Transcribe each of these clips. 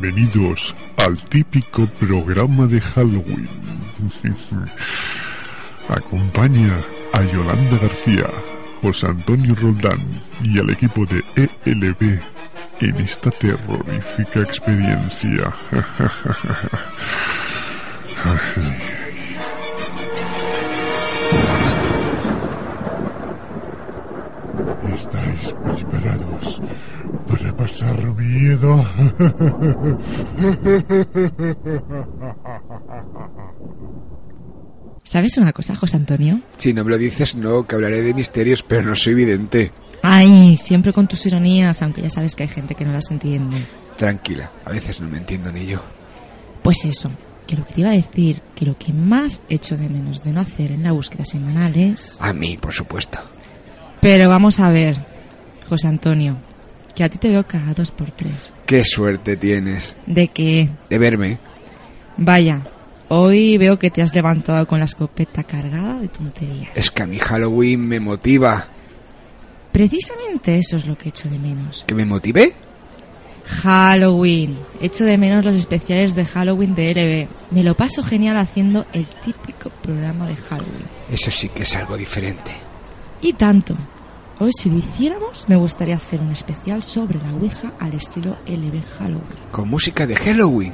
Bienvenidos al típico programa de Halloween. Acompaña a Yolanda García, José Antonio Roldán y al equipo de ELB en esta terrorífica experiencia. ¿Estáis preparados para pasar miedo? ¿Sabes una cosa, José Antonio? Si no me lo dices, no, que hablaré de misterios, pero no soy vidente. Ay, siempre con tus ironías, aunque ya sabes que hay gente que no las entiende. Tranquila, a veces no me entiendo ni yo. Pues eso, que lo que te iba a decir, que lo que más echo de menos de no hacer en la búsqueda semanal es... A mí, por supuesto. Pero vamos a ver, José Antonio, que a ti te veo cada dos por tres. Qué suerte tienes ¿De que de verme. Vaya, hoy veo que te has levantado con la escopeta cargada de tonterías. Es que a mí Halloween me motiva. Precisamente eso es lo que echo de menos. ¿Que me motive? Halloween. Echo de menos los especiales de Halloween de LB. Me lo paso genial haciendo el típico programa de Halloween. Eso sí que es algo diferente. Y tanto. Hoy si lo hiciéramos, me gustaría hacer un especial sobre la Ouija al estilo LB Halloween. Con música de Halloween.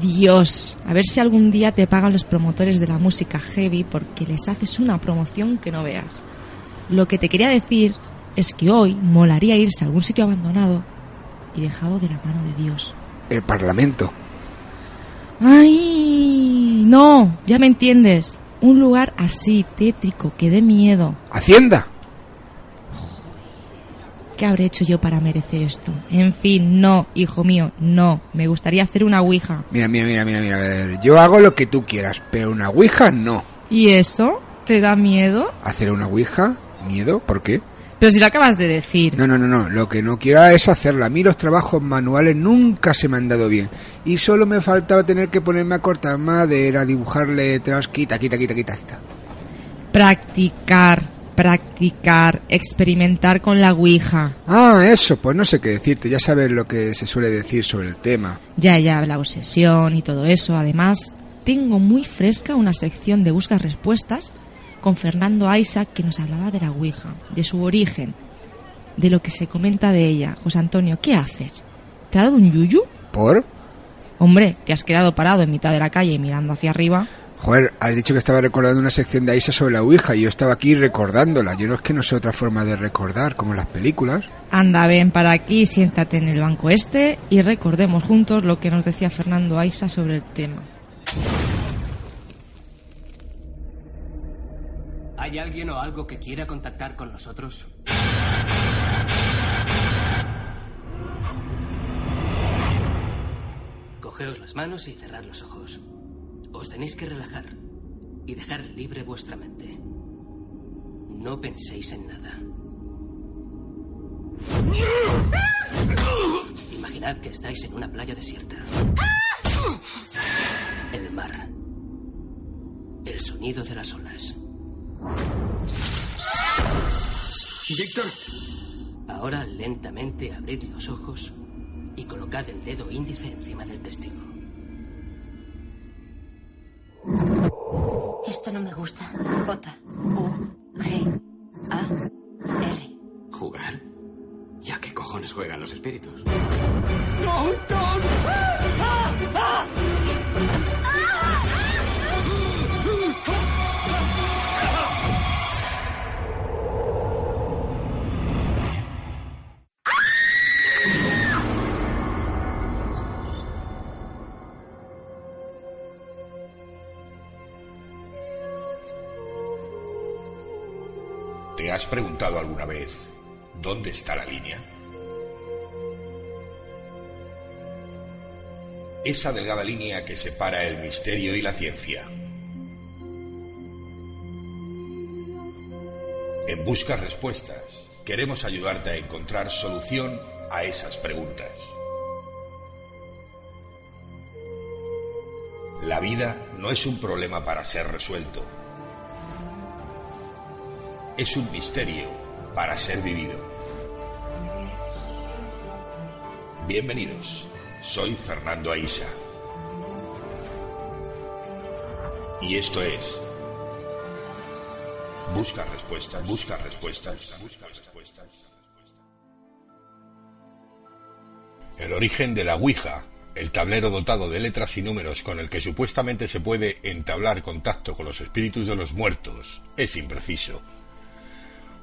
Dios, a ver si algún día te pagan los promotores de la música heavy porque les haces una promoción que no veas. Lo que te quería decir es que hoy molaría irse a algún sitio abandonado y dejado de la mano de Dios. El Parlamento. ¡Ay! No, ya me entiendes. Un lugar así, tétrico, que dé miedo. Hacienda. ¿Qué habré hecho yo para merecer esto? En fin, no, hijo mío, no. Me gustaría hacer una ouija. Mira, mira, mira, mira, mira. A ver, yo hago lo que tú quieras, pero una ouija no. ¿Y eso? ¿Te da miedo? ¿Hacer una ouija? ¿Miedo? ¿Por qué? Pero si lo acabas de decir. No, no, no, no. Lo que no quiero es hacerla. A mí los trabajos manuales nunca se me han dado bien. Y solo me faltaba tener que ponerme a cortar madera, dibujar letras, quita, quita, quita, quita, quita. Practicar, practicar, experimentar con la ouija. Ah, eso, pues no sé qué decirte. Ya sabes lo que se suele decir sobre el tema. Ya, ya, la obsesión y todo eso. Además, tengo muy fresca una sección de buscas respuestas con Fernando Isaac que nos hablaba de la Ouija, de su origen, de lo que se comenta de ella. José Antonio, ¿qué haces? ¿Te ha dado un yuyu? ¿Por? Hombre, te has quedado parado en mitad de la calle mirando hacia arriba. Joder, has dicho que estaba recordando una sección de Aisa sobre la Ouija y yo estaba aquí recordándola. Yo no es que no sé otra forma de recordar, como las películas. Anda, ven para aquí, siéntate en el banco este y recordemos juntos lo que nos decía Fernando Aisa sobre el tema. ¿Hay alguien o algo que quiera contactar con nosotros? Cogeos las manos y cerrad los ojos. Os tenéis que relajar y dejar libre vuestra mente. No penséis en nada. Imaginad que estáis en una playa desierta. El mar. El sonido de las olas. Víctor, Ahora lentamente abrid los ojos y colocad el dedo índice encima del testigo. Esto no me gusta. J. U. G. A. R. ¿jugar? ¿Ya qué cojones juegan los espíritus? ¿Te has preguntado alguna vez dónde está la línea? Esa delgada línea que separa el misterio y la ciencia. En Busca Respuestas queremos ayudarte a encontrar solución a esas preguntas. La vida no es un problema para ser resuelto. Es un misterio para ser vivido. Bienvenidos Soy Fernando Aisa. Y esto es Busca respuestas, busca respuestas, busca respuestas. El origen de la Ouija, el tablero dotado de letras y números con el que supuestamente se puede entablar contacto con los espíritus de los muertos, es impreciso.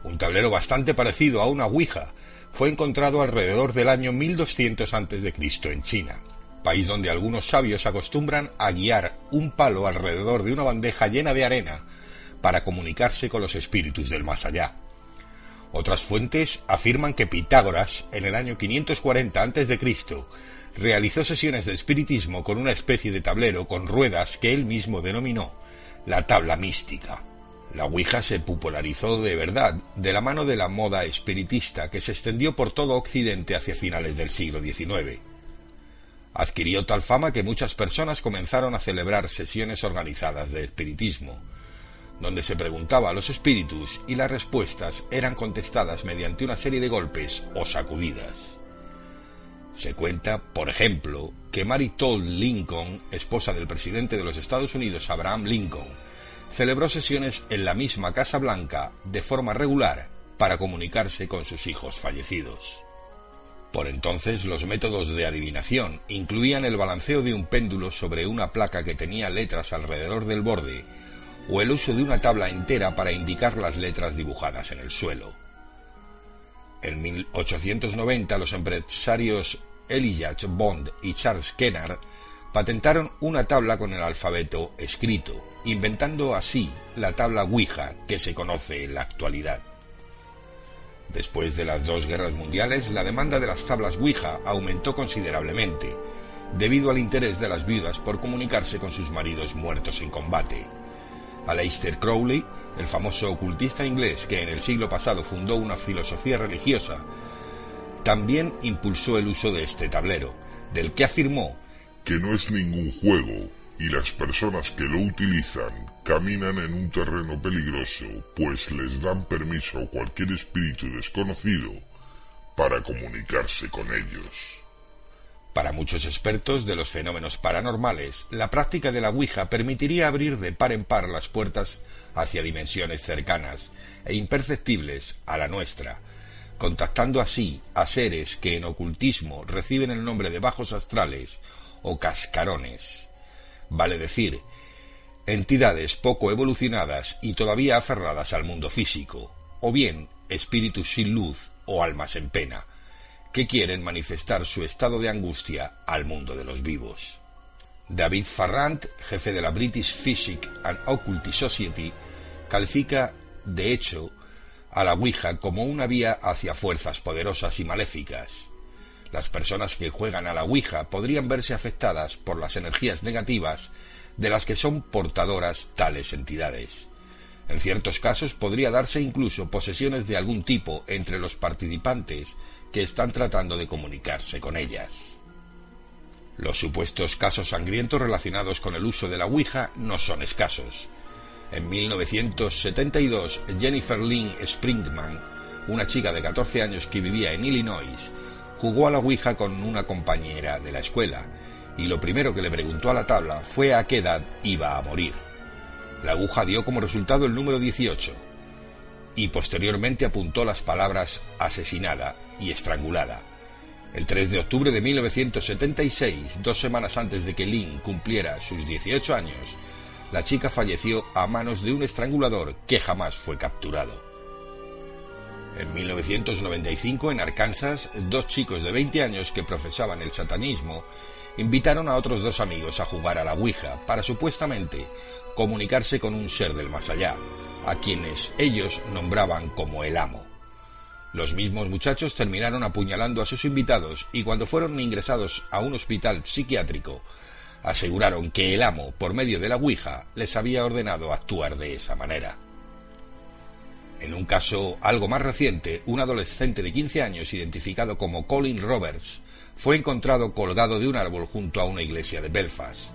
Un tablero bastante parecido a una Ouija fue encontrado alrededor del año 1200 a.C. en China, país donde algunos sabios acostumbran a guiar un palo alrededor de una bandeja llena de arena para comunicarse con los espíritus del más allá. Otras fuentes afirman que Pitágoras, en el año 540 a.C., realizó sesiones de espiritismo con una especie de tablero con ruedas que él mismo denominó la tabla mística. La Ouija se popularizó de verdad de la mano de la moda espiritista que se extendió por todo Occidente hacia finales del siglo XIX. Adquirió tal fama que muchas personas comenzaron a celebrar sesiones organizadas de espiritismo, donde se preguntaba a los espíritus y las respuestas eran contestadas mediante una serie de golpes o sacudidas. Se cuenta, por ejemplo, que Mary Todd Lincoln, esposa del presidente de los Estados Unidos Abraham Lincoln, celebró sesiones en la misma Casa Blanca de forma regular para comunicarse con sus hijos fallecidos. Por entonces los métodos de adivinación incluían el balanceo de un péndulo sobre una placa que tenía letras alrededor del borde o el uso de una tabla entera para indicar las letras dibujadas en el suelo. En 1890 los empresarios Elijah Bond y Charles Kennard patentaron una tabla con el alfabeto escrito, inventando así la tabla Ouija que se conoce en la actualidad. Después de las dos guerras mundiales, la demanda de las tablas Ouija aumentó considerablemente, debido al interés de las viudas por comunicarse con sus maridos muertos en combate. Aleister Crowley, el famoso ocultista inglés que en el siglo pasado fundó una filosofía religiosa, también impulsó el uso de este tablero, del que afirmó que no es ningún juego y las personas que lo utilizan caminan en un terreno peligroso, pues les dan permiso a cualquier espíritu desconocido para comunicarse con ellos. Para muchos expertos de los fenómenos paranormales, la práctica de la Ouija permitiría abrir de par en par las puertas hacia dimensiones cercanas e imperceptibles a la nuestra, contactando así a seres que en ocultismo reciben el nombre de bajos astrales o cascarones. Vale decir, entidades poco evolucionadas y todavía aferradas al mundo físico, o bien espíritus sin luz o almas en pena, que quieren manifestar su estado de angustia al mundo de los vivos. David Farrant, jefe de la British Physic and Occult Society, califica, de hecho, a la Ouija como una vía hacia fuerzas poderosas y maléficas. Las personas que juegan a la Ouija podrían verse afectadas por las energías negativas de las que son portadoras tales entidades. En ciertos casos podría darse incluso posesiones de algún tipo entre los participantes que están tratando de comunicarse con ellas. Los supuestos casos sangrientos relacionados con el uso de la Ouija no son escasos. En 1972, Jennifer Lynn Springman, una chica de 14 años que vivía en Illinois, jugó a la Ouija con una compañera de la escuela, y lo primero que le preguntó a la tabla fue a qué edad iba a morir. La aguja dio como resultado el número 18, y posteriormente apuntó las palabras asesinada y estrangulada. El 3 de octubre de 1976, dos semanas antes de que Lynn cumpliera sus 18 años, la chica falleció a manos de un estrangulador que jamás fue capturado. En 1995, en Arkansas, dos chicos de 20 años que profesaban el satanismo invitaron a otros dos amigos a jugar a la Ouija para supuestamente comunicarse con un ser del más allá, a quienes ellos nombraban como el amo. Los mismos muchachos terminaron apuñalando a sus invitados y cuando fueron ingresados a un hospital psiquiátrico, aseguraron que el amo, por medio de la Ouija, les había ordenado actuar de esa manera. En un caso algo más reciente, un adolescente de 15 años identificado como Colin Roberts fue encontrado colgado de un árbol junto a una iglesia de Belfast,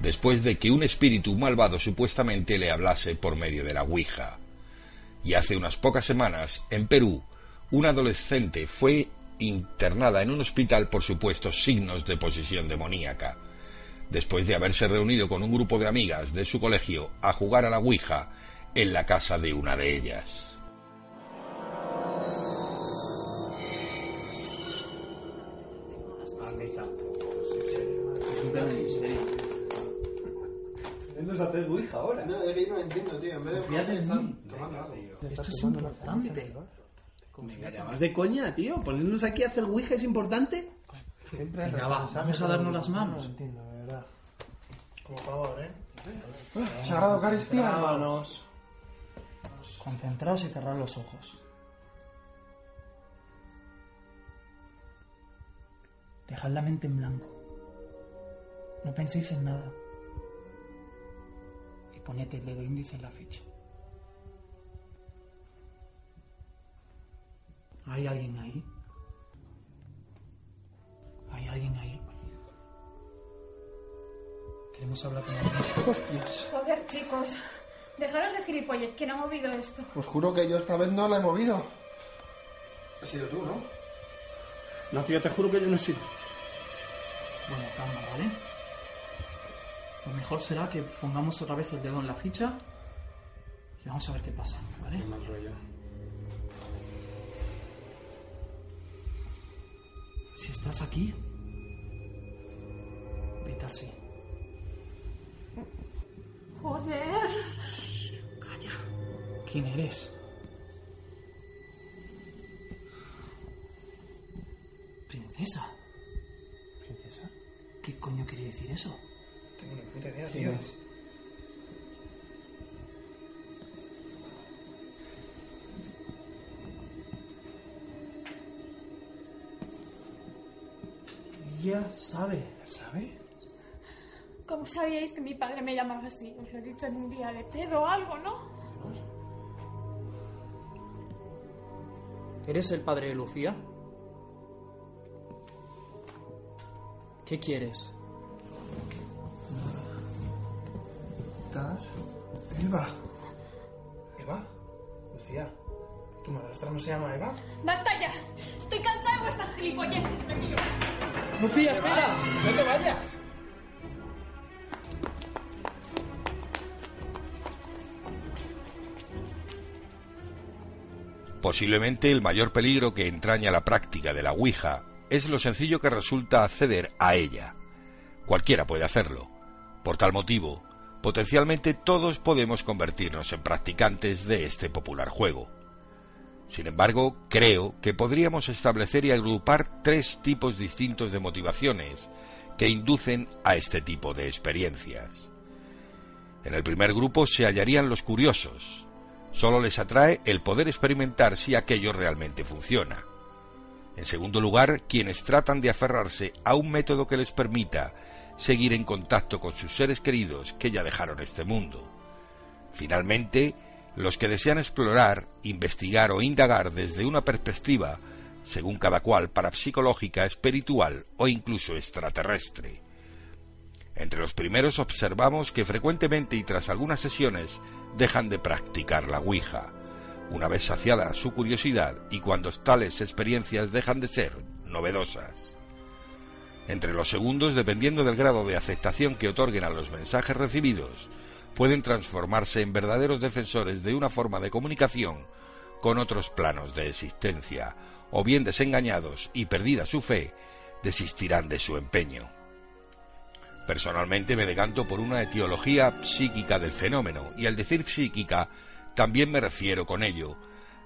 después de que un espíritu malvado supuestamente le hablase por medio de la Ouija. Y hace unas pocas semanas, en Perú, un adolescente fue internada en un hospital por supuestos signos de posesión demoníaca, después de haberse reunido con un grupo de amigas de su colegio a jugar a la Ouija en la casa de una de ellas. No hacer Ouija ahora. No, es que yo no lo entiendo, tío. En vez de en están tomando algo. Esto es importante. Venga, ya vas de coña, tío. Ponernos aquí a hacer Ouija es importante. Venga, va, vamos a darnos las manos. entiendo, de verdad. Por favor, ¿eh? Sagrada Eucaristía, hermanos. Concentraos y cerrad los ojos. Dejad la mente en blanco. No penséis en nada. Y poned el dedo índice en la ficha. ¿Hay alguien ahí? ¿Hay alguien ahí? Queremos hablar con alguien. Hostias. Joder, chicos. Dejaros de gilipollez, ¿quién ha movido esto? Os juro que yo esta vez no la he movido. Has sido tú, ¿no? No, tío, te juro que yo no he sido. Bueno, calma, ¿vale? Lo mejor será que pongamos otra vez el dedo en la ficha y vamos a ver qué pasa, ¿vale? Mal rollo. Si estás aquí, vete al sí. Joder. ¿Quién eres? Princesa. ¿Princesa? ¿Qué coño quiere decir eso? Tengo una puta idea, ¿Quién tío. es? Ella sabe. ¿Sabe? ¿Cómo sabíais que mi padre me llamaba así? Os lo he dicho en un día de pedo o algo, ¿no? ¿Eres el padre de Lucía? ¿Qué quieres? ¿Estás? Eva. ¿Eva? Lucía. ¿Tu madrastra no se llama Eva? ¡Basta ya! Estoy cansada de vuestras gilipolleces, me miro. Lucía, espera. No te vayas. Posiblemente el mayor peligro que entraña la práctica de la Ouija es lo sencillo que resulta acceder a ella. Cualquiera puede hacerlo. Por tal motivo, potencialmente todos podemos convertirnos en practicantes de este popular juego. Sin embargo, creo que podríamos establecer y agrupar tres tipos distintos de motivaciones que inducen a este tipo de experiencias. En el primer grupo se hallarían los curiosos. Solo les atrae el poder experimentar si aquello realmente funciona. En segundo lugar, quienes tratan de aferrarse a un método que les permita seguir en contacto con sus seres queridos que ya dejaron este mundo. Finalmente, los que desean explorar, investigar o indagar desde una perspectiva, según cada cual, parapsicológica, espiritual o incluso extraterrestre. Entre los primeros observamos que frecuentemente y tras algunas sesiones dejan de practicar la Ouija, una vez saciada su curiosidad y cuando tales experiencias dejan de ser novedosas. Entre los segundos, dependiendo del grado de aceptación que otorguen a los mensajes recibidos, pueden transformarse en verdaderos defensores de una forma de comunicación con otros planos de existencia, o bien desengañados y perdida su fe, desistirán de su empeño. Personalmente me decanto por una etiología psíquica del fenómeno, y al decir psíquica también me refiero con ello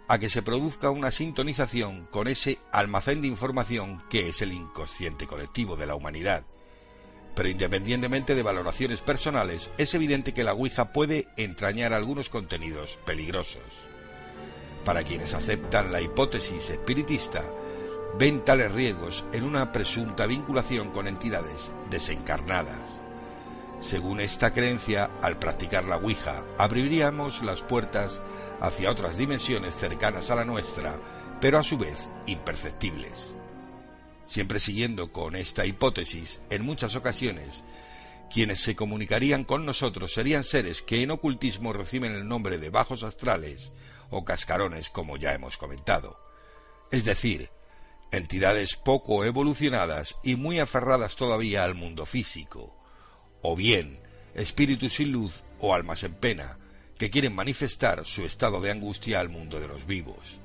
a que se produzca una sintonización con ese almacén de información que es el inconsciente colectivo de la humanidad. Pero independientemente de valoraciones personales, es evidente que la Ouija puede entrañar algunos contenidos peligrosos. Para quienes aceptan la hipótesis espiritista, ven tales riesgos en una presunta vinculación con entidades desencarnadas. Según esta creencia, al practicar la Ouija, abriríamos las puertas hacia otras dimensiones cercanas a la nuestra, pero a su vez imperceptibles. Siempre siguiendo con esta hipótesis, en muchas ocasiones, quienes se comunicarían con nosotros serían seres que en ocultismo reciben el nombre de bajos astrales o cascarones, como ya hemos comentado. Es decir, entidades poco evolucionadas y muy aferradas todavía al mundo físico, o bien espíritus sin luz o almas en pena, que quieren manifestar su estado de angustia al mundo de los vivos.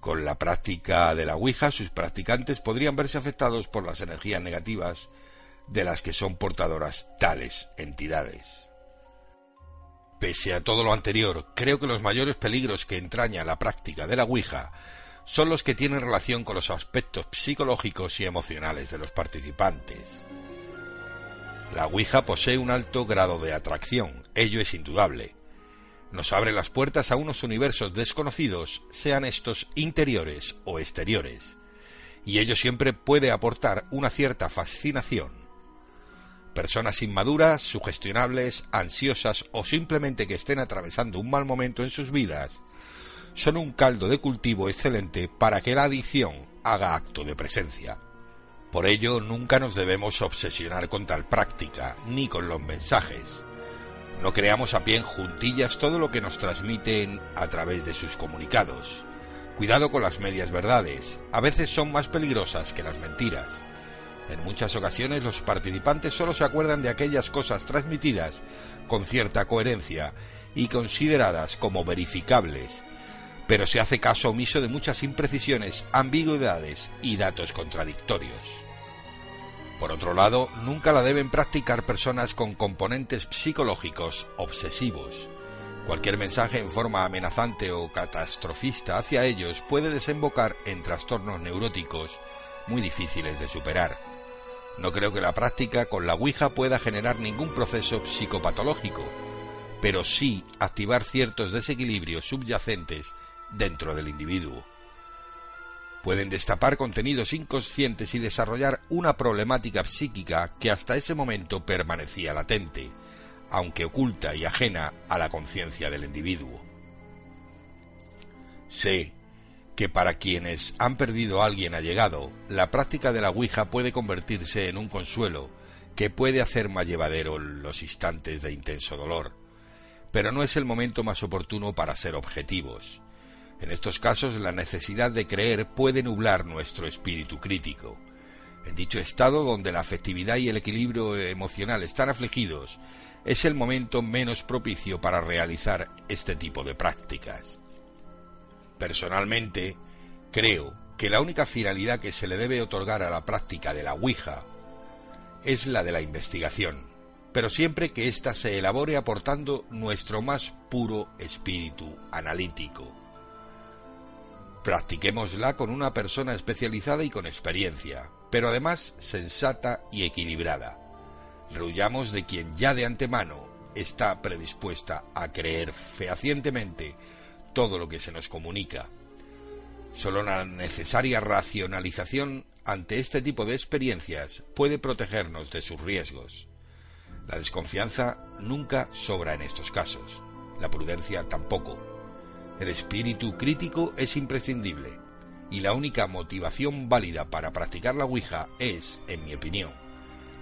Con la práctica de la Ouija, sus practicantes podrían verse afectados por las energías negativas de las que son portadoras tales entidades. Pese a todo lo anterior, creo que los mayores peligros que entraña la práctica de la Ouija son los que tienen relación con los aspectos psicológicos y emocionales de los participantes. La Ouija posee un alto grado de atracción, ello es indudable. Nos abre las puertas a unos universos desconocidos, sean estos interiores o exteriores, y ello siempre puede aportar una cierta fascinación. Personas inmaduras, sugestionables, ansiosas o simplemente que estén atravesando un mal momento en sus vidas son un caldo de cultivo excelente para que la adicción haga acto de presencia. Por ello, nunca nos debemos obsesionar con tal práctica, ni con los mensajes. No creamos a pie en juntillas todo lo que nos transmiten a través de sus comunicados. Cuidado con las medias verdades, a veces son más peligrosas que las mentiras. En muchas ocasiones los participantes solo se acuerdan de aquellas cosas transmitidas con cierta coherencia y consideradas como verificables, pero se hace caso omiso de muchas imprecisiones, ambigüedades y datos contradictorios. Por otro lado, nunca la deben practicar personas con componentes psicológicos obsesivos. Cualquier mensaje en forma amenazante o catastrofista hacia ellos puede desembocar en trastornos neuróticos muy difíciles de superar. No creo que la práctica con la Ouija pueda generar ningún proceso psicopatológico, pero sí activar ciertos desequilibrios subyacentes dentro del individuo. Pueden destapar contenidos inconscientes y desarrollar una problemática psíquica que hasta ese momento permanecía latente, aunque oculta y ajena a la conciencia del individuo. Sé que para quienes han perdido a alguien allegado, la práctica de la Ouija puede convertirse en un consuelo que puede hacer más llevadero los instantes de intenso dolor, pero no es el momento más oportuno para ser objetivos. En estos casos la necesidad de creer puede nublar nuestro espíritu crítico. En dicho estado donde la afectividad y el equilibrio emocional están afligidos, es el momento menos propicio para realizar este tipo de prácticas. Personalmente, creo que la única finalidad que se le debe otorgar a la práctica de la Ouija es la de la investigación, pero siempre que ésta se elabore aportando nuestro más puro espíritu analítico Practiquémosla con una persona especializada y con experiencia, pero además sensata y equilibrada. Rehuyamos de quien ya de antemano está predispuesta a creer fehacientemente todo lo que se nos comunica. Solo la necesaria racionalización ante este tipo de experiencias puede protegernos de sus riesgos. La desconfianza nunca sobra en estos casos, la prudencia tampoco. El espíritu crítico es imprescindible y la única motivación válida para practicar la Ouija es, en mi opinión,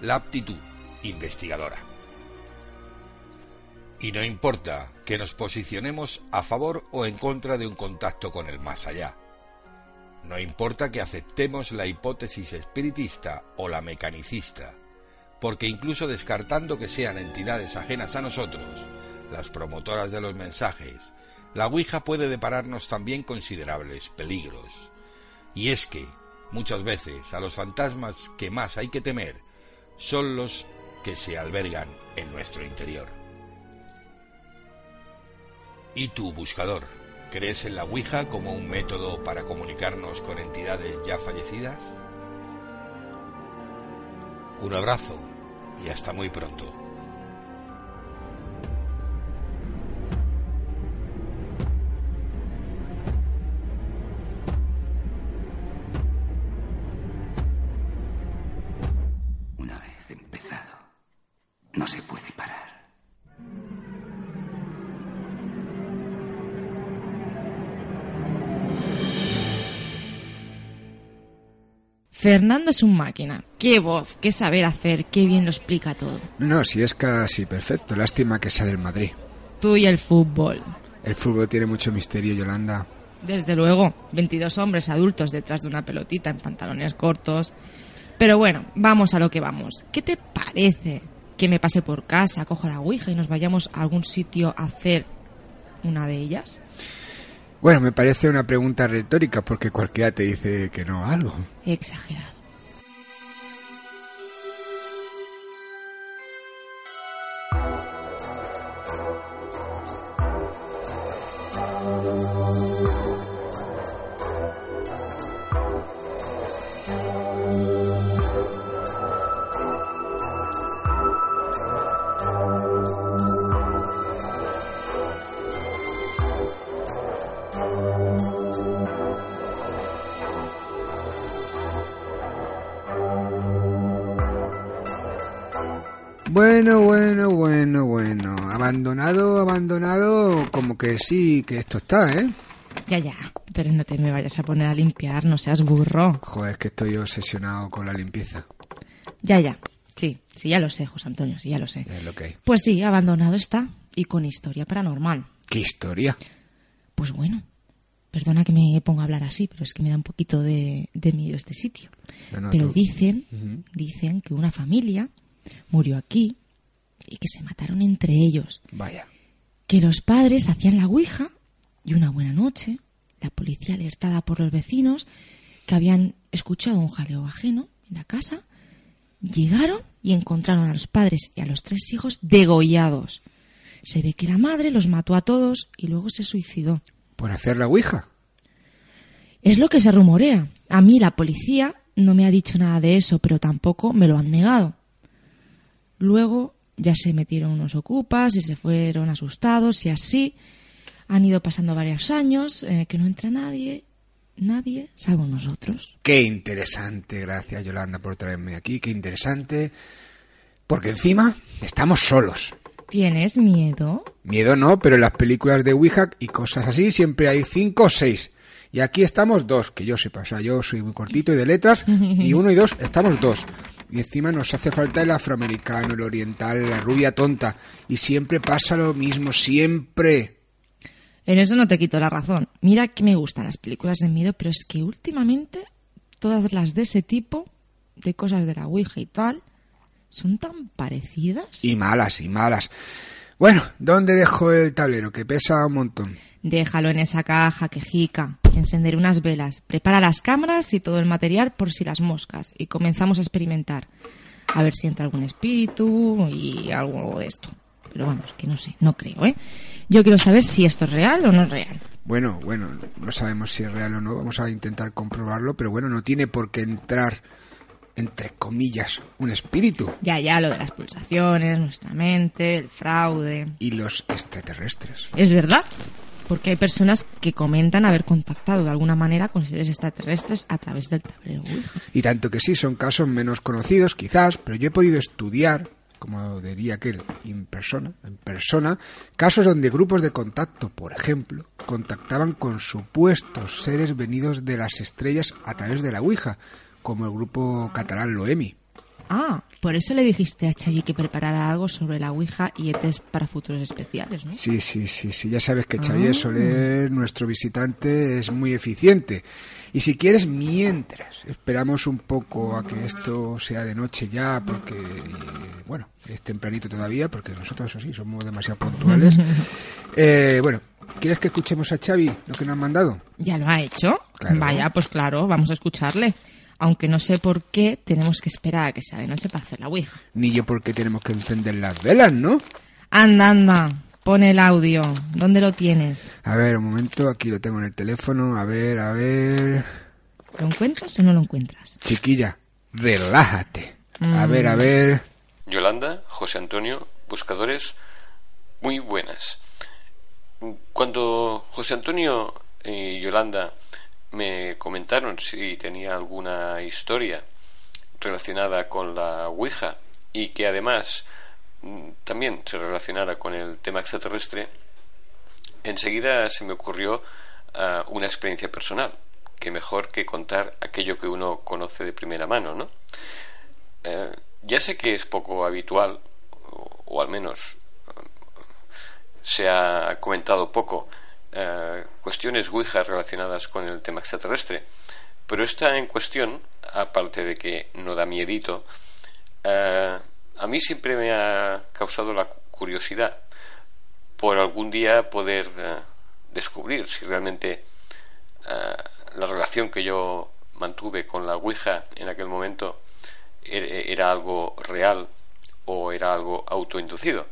la aptitud investigadora. Y no importa que nos posicionemos a favor o en contra de un contacto con el más allá. No importa que aceptemos la hipótesis espiritista o la mecanicista, porque incluso descartando que sean entidades ajenas a nosotros, las promotoras de los mensajes, la Ouija puede depararnos también considerables peligros. Y es que, muchas veces, a los fantasmas que más hay que temer son los que se albergan en nuestro interior. ¿Y tú, buscador, crees en la Ouija como un método para comunicarnos con entidades ya fallecidas? Un abrazo y hasta muy pronto. No se puede parar. Fernando es un máquina. Qué voz, qué saber hacer, qué bien lo explica todo. No, si es casi perfecto. Lástima que sea del Madrid. Tú y el fútbol. El fútbol tiene mucho misterio, Yolanda. Desde luego, 22 hombres adultos detrás de una pelotita en pantalones cortos. Pero bueno, vamos a lo que vamos. ¿Qué te parece que me pase por casa, cojo la Ouija y nos vayamos a algún sitio a hacer una de ellas? Bueno, me parece una pregunta retórica porque cualquiera te dice que no algo. Exagerado. Que sí, que esto está, ¿eh? Ya, ya, pero no te me vayas a poner a limpiar, no seas burro. Joder, es que estoy obsesionado con la limpieza. Ya, ya, sí, sí, ya lo sé, José Antonio, sí, ya lo sé. Es lo que hay. Pues sí, abandonado está y con historia paranormal. ¿Qué historia? Pues bueno, perdona que me ponga a hablar así, pero es que me da un poquito de, de miedo este sitio. No, no, pero tú- dicen, dicen que una familia murió aquí y que se mataron entre ellos. Vaya. Que los padres hacían la ouija y una buena noche, la policía alertada por los vecinos que habían escuchado un jaleo ajeno en la casa, llegaron y encontraron a los padres y a los tres hijos degollados. Se ve que la madre los mató a todos y luego se suicidó. ¿Por hacer la Ouija? Es lo que se rumorea. A mí la policía no me ha dicho nada de eso, pero tampoco me lo han negado. Luego ya se metieron unos ocupas y se fueron asustados y así han ido pasando varios años eh, que no entra nadie, nadie salvo nosotros. Qué interesante, gracias Yolanda por traerme aquí, qué interesante. Porque encima estamos solos. ¿Tienes miedo? Miedo no, pero en las películas de Ouija y cosas así siempre hay cinco o seis. Y aquí estamos dos, que yo sepa. O sea, yo soy muy cortito y de letras, y uno y dos estamos dos. Y encima nos hace falta el afroamericano, el oriental, la rubia tonta. Y siempre pasa lo mismo, siempre. En eso no te quito la razón. Mira que me gustan las películas de miedo, pero es que últimamente todas las de ese tipo, de cosas de la Ouija y tal, son tan parecidas. Y malas, y malas. Bueno, ¿dónde dejo el tablero? Que pesa un montón. Déjalo en esa caja quejica. Encender unas velas. Prepara las cámaras y todo el material por si las moscas. Y comenzamos a experimentar. A ver si entra algún espíritu y algo de esto. Pero vamos, que no sé, no creo, ¿eh? Yo quiero saber si esto es real o no es real. Bueno, bueno, no sabemos si es real o no, vamos a intentar comprobarlo, pero bueno, no tiene por qué entrar, entre comillas, un espíritu. Ya, ya, lo de las pulsaciones, nuestra mente, el fraude. Y los extraterrestres. Es verdad, porque hay personas que comentan haber contactado de alguna manera con seres extraterrestres a través del tablero Ouija. Y tanto que sí, son casos menos conocidos, quizás, pero yo he podido estudiar, como diría aquel, en persona, en persona, casos donde grupos de contacto, por ejemplo, contactaban con supuestos seres venidos de las estrellas a través de la Ouija, como el grupo catalán Loemi. Ah, por eso le dijiste a Xavi que preparara algo sobre la Ouija y ETs para futuros especiales, ¿no? Sí, sí, sí, sí. Ya sabes que Xavier Ah. Soler, nuestro visitante, es muy eficiente. Y si quieres, mientras esperamos un poco a que esto sea de noche ya, porque, bueno, es tempranito todavía, porque nosotros, eso sí, somos demasiado puntuales. Eh, bueno, ¿quieres que escuchemos a Xavi lo que nos han mandado? ¿Ya lo ha hecho? Claro. Vaya, pues claro, vamos a escucharle. Aunque no sé por qué tenemos que esperar a que sea de noche para hacer la Ouija. Ni yo porque tenemos que encender las velas, ¿no? Anda, anda, pon el audio. ¿Dónde lo tienes? A ver, un momento, aquí lo tengo en el teléfono. A ver, a ver. ¿Lo encuentras o no lo encuentras? Chiquilla, relájate. A Mm. ver, a ver. Yolanda, José Antonio, buscadores muy buenas. Cuando José Antonio y Yolanda me comentaron si tenía alguna historia relacionada con la Ouija y que además mm, también se relacionara con el tema extraterrestre, enseguida se me ocurrió ah, una experiencia personal, que mejor que contar aquello que uno conoce de primera mano, ¿no? Eh, ya sé que es poco habitual, o, al menos eh, se ha comentado poco, eh, cuestiones Ouija relacionadas con el tema extraterrestre. Pero esta en cuestión, aparte de que no da miedito, eh, a mí siempre me ha causado la curiosidad por algún día poder eh, descubrir si realmente la relación que yo mantuve con la Ouija en aquel momento er-, era algo real o era algo autoinducido.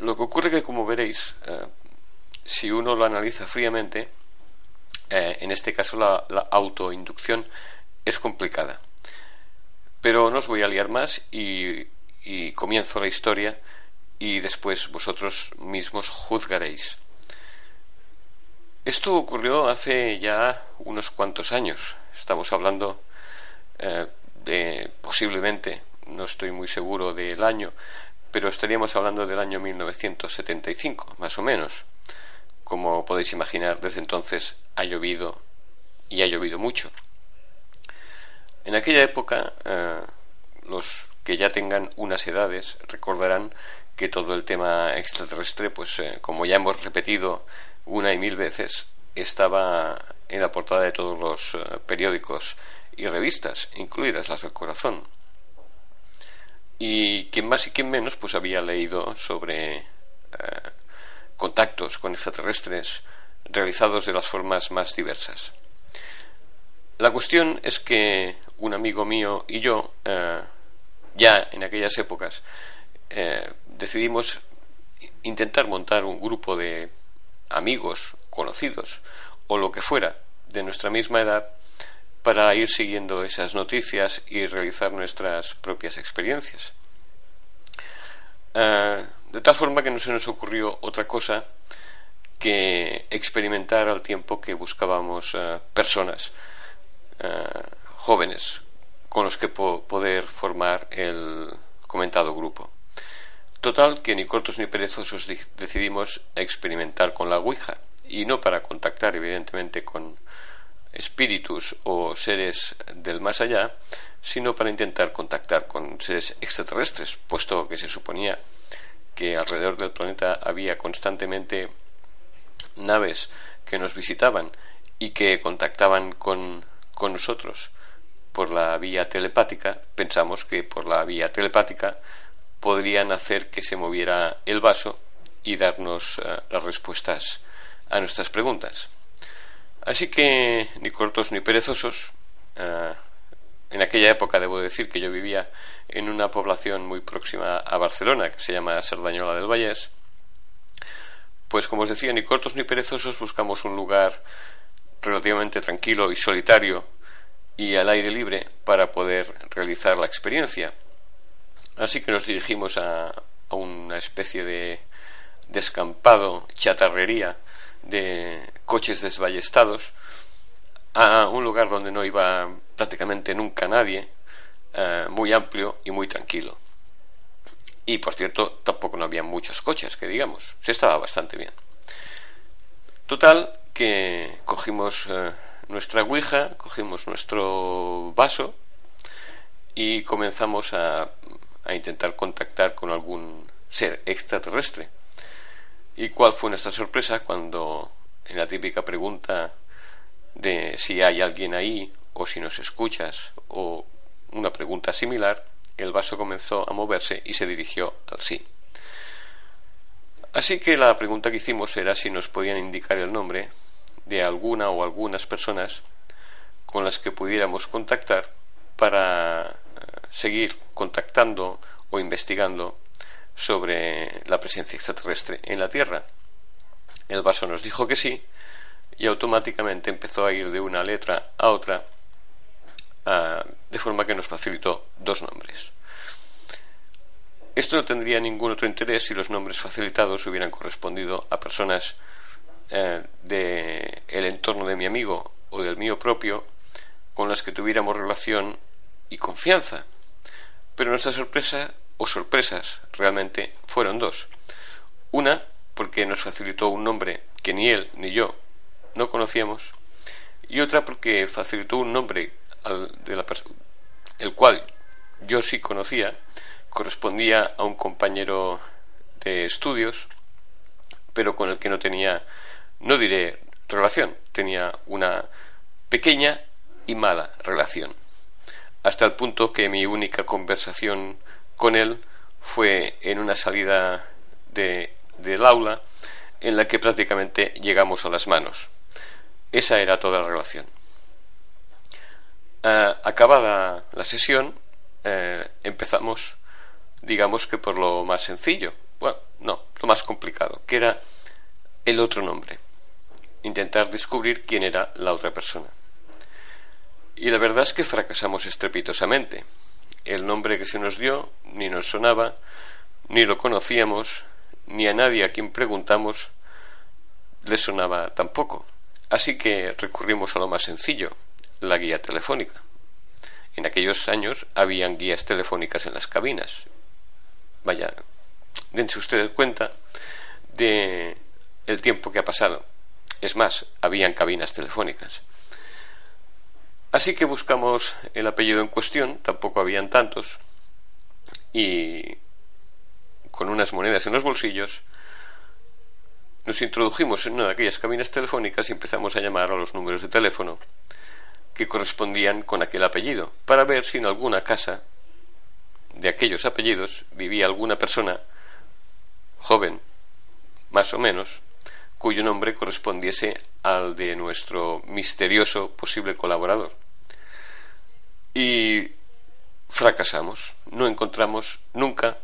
Lo que ocurre que, como veréis, eh, si uno lo analiza fríamente, eh, en este caso la, autoinducción es complicada. Pero no os voy a liar más y, comienzo la historia y después vosotros mismos juzgaréis. Esto ocurrió hace ya unos cuantos años. Estamos hablando eh, de posiblemente, no estoy muy seguro del año, pero estaríamos hablando del año 1975, más o menos. Como podéis imaginar, desde entonces ha llovido y ha llovido mucho. En aquella época, eh, los que ya tengan unas edades recordarán que todo el tema extraterrestre, pues eh, como ya hemos repetido una y mil veces, estaba en la portada de todos los eh, periódicos y revistas, incluidas las del corazón. Y quien más y quien menos, pues había leído sobre contactos con extraterrestres realizados de las formas más diversas. La cuestión es que un amigo mío y yo, eh, ya en aquellas épocas, eh, decidimos intentar montar un grupo de amigos, conocidos, o lo que fuera, de nuestra misma edad, para ir siguiendo esas noticias y realizar nuestras propias experiencias. Eh, de tal forma que no se nos ocurrió otra cosa que experimentar al tiempo que buscábamos eh, personas eh, jóvenes con los que poder formar el comentado grupo. Total que ni cortos ni perezosos decidimos experimentar con la Ouija y no para contactar evidentemente con espíritus o seres del más allá, sino para intentar contactar con seres extraterrestres, puesto que se suponía que alrededor del planeta había constantemente naves que nos visitaban y que contactaban con, con nosotros por la vía telepática, pensamos que por la vía telepática podrían hacer que se moviera el vaso y darnos eh, las respuestas a nuestras preguntas. Así que ni cortos ni perezosos. Eh, en aquella época debo decir que yo vivía en una población muy próxima a Barcelona, que se llama Cerdañola del Vallés. Pues como os decía, ni cortos ni perezosos buscamos un lugar relativamente tranquilo y solitario y al aire libre para poder realizar la experiencia. Así que nos dirigimos a, a una especie de descampado, chatarrería, de coches desballestados a un lugar donde no iba prácticamente nunca nadie, eh, muy amplio y muy tranquilo. Y por cierto, tampoco no había muchos coches, que digamos, se estaba bastante bien. Total, que cogimos eh, nuestra Ouija, cogimos nuestro vaso y comenzamos a, a intentar contactar con algún ser extraterrestre. ¿Y cuál fue nuestra sorpresa cuando en la típica pregunta de si hay alguien ahí o si nos escuchas o una pregunta similar, el vaso comenzó a moverse y se dirigió al sí. Así que la pregunta que hicimos era si nos podían indicar el nombre de alguna o algunas personas con las que pudiéramos contactar para eh, seguir contactando o investigando sobre la presencia extraterrestre en la Tierra. El vaso nos dijo que sí y automáticamente empezó a ir de una letra a otra de forma que nos facilitó dos nombres. Esto no tendría ningún otro interés si los nombres facilitados hubieran correspondido a personas eh, del entorno de mi amigo o del mío propio con las que tuviéramos relación y confianza. Pero nuestra sorpresa o sorpresas realmente fueron dos. Una, porque nos facilitó un nombre que ni él ni yo no conocíamos, y otra porque facilitó un nombre de la el cual yo sí conocía, correspondía a un compañero de estudios pero con el que no tenía, no diré relación, tenía una pequeña y mala relación. Hasta el punto que mi única conversación con él fue en una salida de, del aula en la que prácticamente llegamos a las manos. Esa era toda la relación. Ah, acabada la sesión, eh, empezamos, digamos que por lo más sencillo, bueno, no, lo más complicado, que era el otro nombre, intentar descubrir quién era la otra persona. Y la verdad es que fracasamos estrepitosamente. El nombre que se nos dio ni nos sonaba, ni lo conocíamos, ni a nadie a quien preguntamos le sonaba tampoco. Así que recurrimos a lo más sencillo, la guía telefónica. En aquellos años habían guías telefónicas en las cabinas. Vaya, dense ustedes cuenta de el tiempo que ha pasado. Es más, habían cabinas telefónicas. Así que buscamos el apellido en cuestión, tampoco habían tantos, y con unas monedas en los bolsillos, nos introdujimos en una de aquellas cabinas telefónicas y empezamos a llamar a los números de teléfono que correspondían con aquel apellido, para ver si en alguna casa de aquellos apellidos vivía alguna persona joven, más o menos, cuyo nombre correspondiese al de nuestro misterioso posible colaborador. Y fracasamos, no encontramos nunca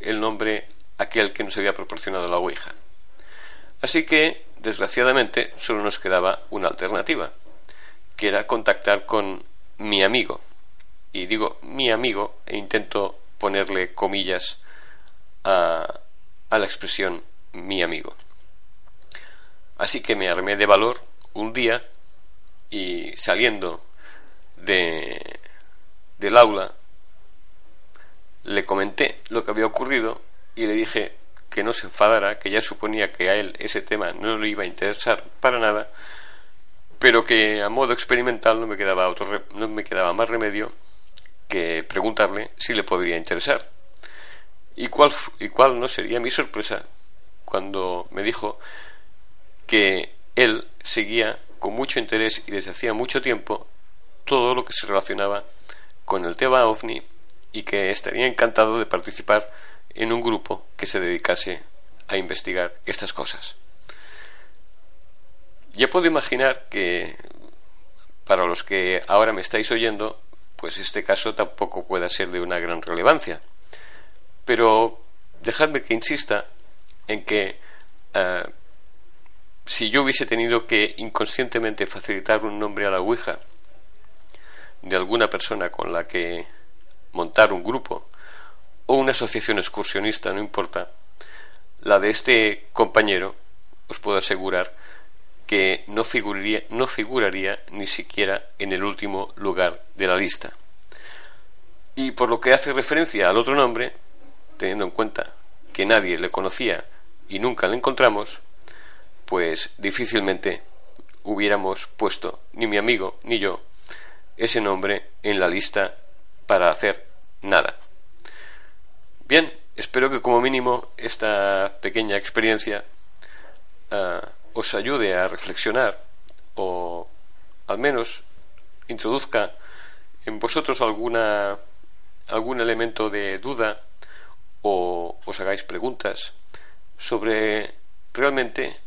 el nombre aquel que nos había proporcionado la Ouija. Así que, desgraciadamente, solo nos quedaba una alternativa, que era contactar con mi amigo. Y digo mi amigo e intento ponerle comillas a, a la expresión mi amigo. Así que me armé de valor un día y saliendo de, del aula le comenté lo que había ocurrido y le dije que no se enfadara, que ya suponía que a él ese tema no le iba a interesar para nada, pero que a modo experimental no me quedaba otro no me quedaba más remedio que preguntarle si le podría interesar. ¿Y cuál, y cuál no sería mi sorpresa cuando me dijo que él seguía con mucho interés y desde hacía mucho tiempo todo lo que se relacionaba con el tema ovni y que estaría encantado de participar en un grupo que se dedicase a investigar estas cosas. Ya puedo imaginar que para los que ahora me estáis oyendo, pues este caso tampoco pueda ser de una gran relevancia. Pero dejadme que insista en que eh, si yo hubiese tenido que inconscientemente facilitar un nombre a la Ouija de alguna persona con la que montar un grupo o una asociación excursionista, no importa, la de este compañero, os puedo asegurar que no figuraría, no figuraría ni siquiera en el último lugar de la lista. Y por lo que hace referencia al otro nombre, teniendo en cuenta que nadie le conocía y nunca le encontramos, pues difícilmente hubiéramos puesto, ni mi amigo ni yo, ese nombre en la lista para hacer nada. Bien, espero que como mínimo esta pequeña experiencia ah, os ayude a reflexionar o al menos introduzca en vosotros alguna algún elemento de duda o os hagáis preguntas sobre realmente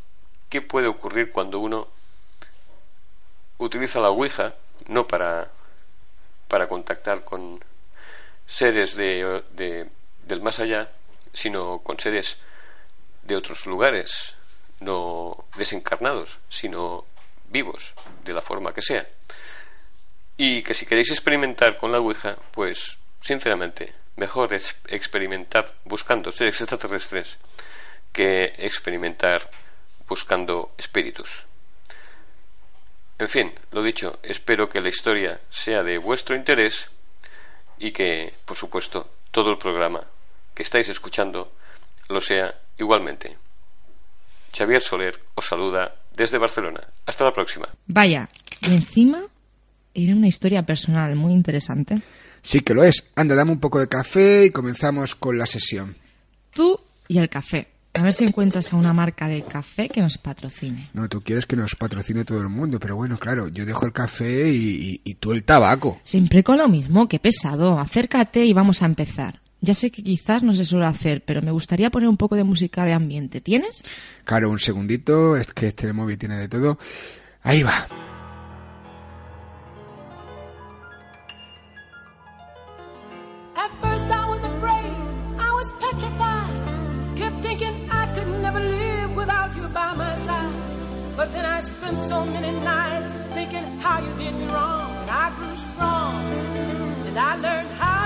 qué puede ocurrir cuando uno utiliza la Ouija no para para contactar con seres de, del más allá, sino con seres de otros lugares, no desencarnados, sino vivos, de la forma que sea. Y que si queréis experimentar con la Ouija, pues sinceramente, mejor es experimentar buscando seres extraterrestres que experimentar buscando espíritus. En fin, lo dicho, espero que la historia sea de vuestro interés y que, por supuesto, todo el programa que estáis escuchando lo sea igualmente. Xavier Soler os saluda desde Barcelona. Hasta la próxima. Vaya, y encima era una historia personal muy interesante. Sí que lo es. Anda, dame un poco de café y comenzamos con la sesión. Tú y el café. A ver si encuentras a una marca de café que nos patrocine. No, tú quieres que nos patrocine todo el mundo, pero bueno, claro, yo dejo el café y, y, y tú el tabaco. Siempre con lo mismo, qué pesado. Acércate y vamos a empezar. Ya sé que quizás no se suele hacer, pero me gustaría poner un poco de música de ambiente. ¿Tienes? Claro, un segundito, es que este móvil tiene de todo. Ahí va. At first I was afraid, I was petrified. Kept thinking I could never live without you by my side. But then I spent so many nights thinking how you did me wrong. And I grew strong, and I learned how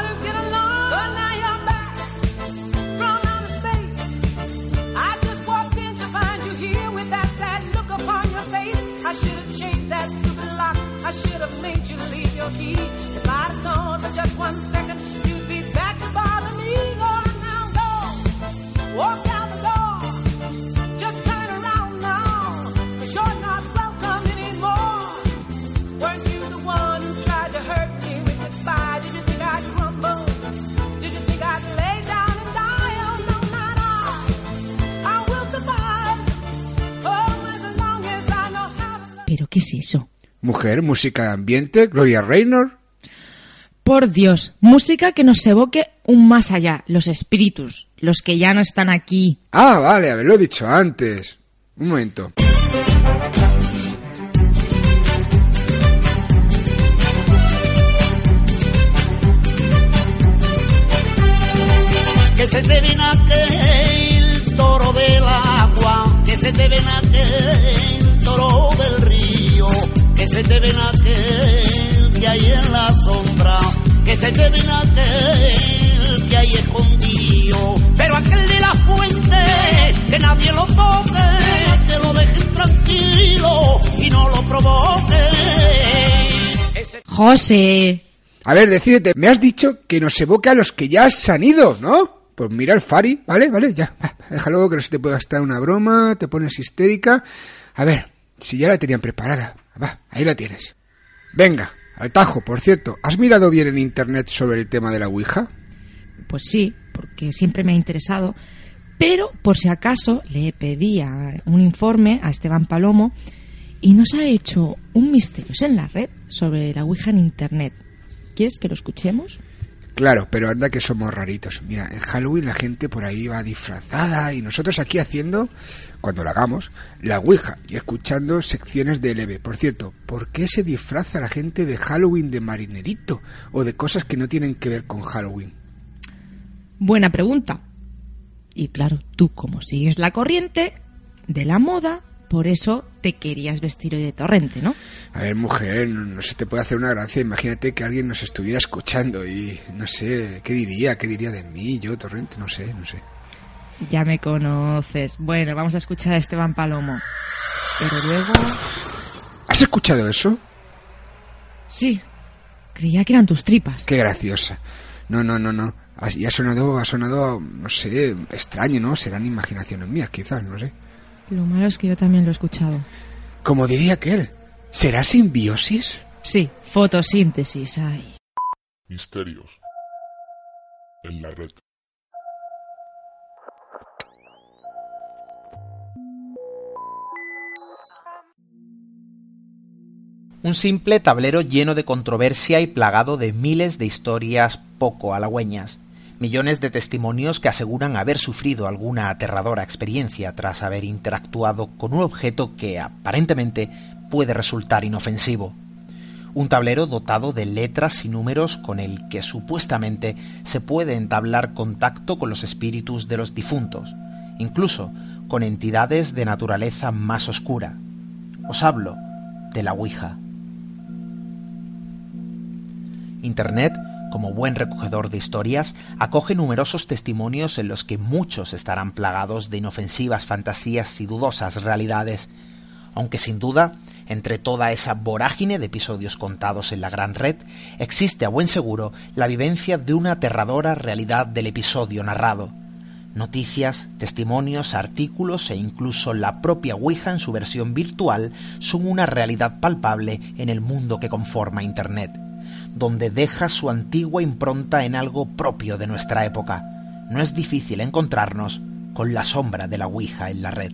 I should have made you leave your key. If I'd gone for just one second, you'd be back to bother me. Now, go. Walk out the door. ¿Pero qué es eso? Mujer, música de ambiente, Gloria Raynor. Por Dios, música que nos evoque un más allá, los espíritus, los que ya no están aquí. Ah, vale, haberlo dicho antes. Un momento. que se te ven aquel toro del agua, que se te ven aquel toro del río, que se te ven aquel que hay en la sombra, que se te ven aquel que hay escondido, pero aquel de la fuente, que nadie lo toque, que lo dejen tranquilo y no lo provoque. Ese- José. A ver, decídete, me has dicho que nos evoque a los que ya se han ido, ¿no? Pues mira el Fari, ¿vale? Vale, ya. Déjalo que no se te pueda gastar una broma, te pones histérica. A ver, si ya la tenían preparada. Va, ahí la tienes. Venga, al tajo, por cierto, ¿has mirado bien en internet sobre el tema de la Ouija? Pues sí, porque siempre me ha interesado. Pero, por si acaso, le pedí a- un informe a Esteban Palomo y nos ha hecho un misterios en la red sobre la Ouija en internet. ¿Quieres que lo escuchemos? Claro, pero anda que somos raritos. Mira, en Halloween la gente por ahí va disfrazada y nosotros aquí haciendo, cuando la hagamos, la Ouija y escuchando secciones de LB. Por cierto, ¿por qué se disfraza la gente de Halloween de marinerito o de cosas que no tienen que ver con Halloween? Buena pregunta. Y claro, tú como sigues la corriente de la moda, por eso te querías vestir hoy de torrente, ¿no? A ver, mujer, no, no se te puede hacer una gracia. Imagínate que alguien nos estuviera escuchando y no sé, ¿qué diría? ¿Qué diría de mí? Yo, Torrente, no sé, no sé. Ya me conoces. Bueno, vamos a escuchar a Esteban Palomo. Pero luego... ¿Has escuchado eso? Sí, creía que eran tus tripas. Qué graciosa. No, no, no, no. Y ha sonado, ha sonado, no sé, extraño, ¿no? Serán imaginaciones mías, quizás, no sé. Lo malo es que yo también lo he escuchado. Como diría aquel, ¿será simbiosis? Sí, fotosíntesis hay. Misterios. En la red. Un simple tablero lleno de controversia y plagado de miles de historias poco halagüeñas, millones de testimonios que aseguran haber sufrido alguna aterradora experiencia tras haber interactuado con un objeto que aparentemente puede resultar inofensivo. Un tablero dotado de letras y números con el que supuestamente se puede entablar contacto con los espíritus de los difuntos, incluso con entidades de naturaleza más oscura. Os hablo de la Ouija. Internet, como buen recogedor de historias, acoge numerosos testimonios en los que muchos estarán plagados de inofensivas fantasías y dudosas realidades, aunque sin duda, entre toda esa vorágine de episodios contados en la gran red, existe a buen seguro la vivencia de una aterradora realidad del episodio narrado. Noticias, testimonios, artículos e incluso la propia Ouija en su versión virtual son una realidad palpable en el mundo que conforma Internet donde deja su antigua impronta en algo propio de nuestra época. No es difícil encontrarnos con la sombra de la Ouija en la red.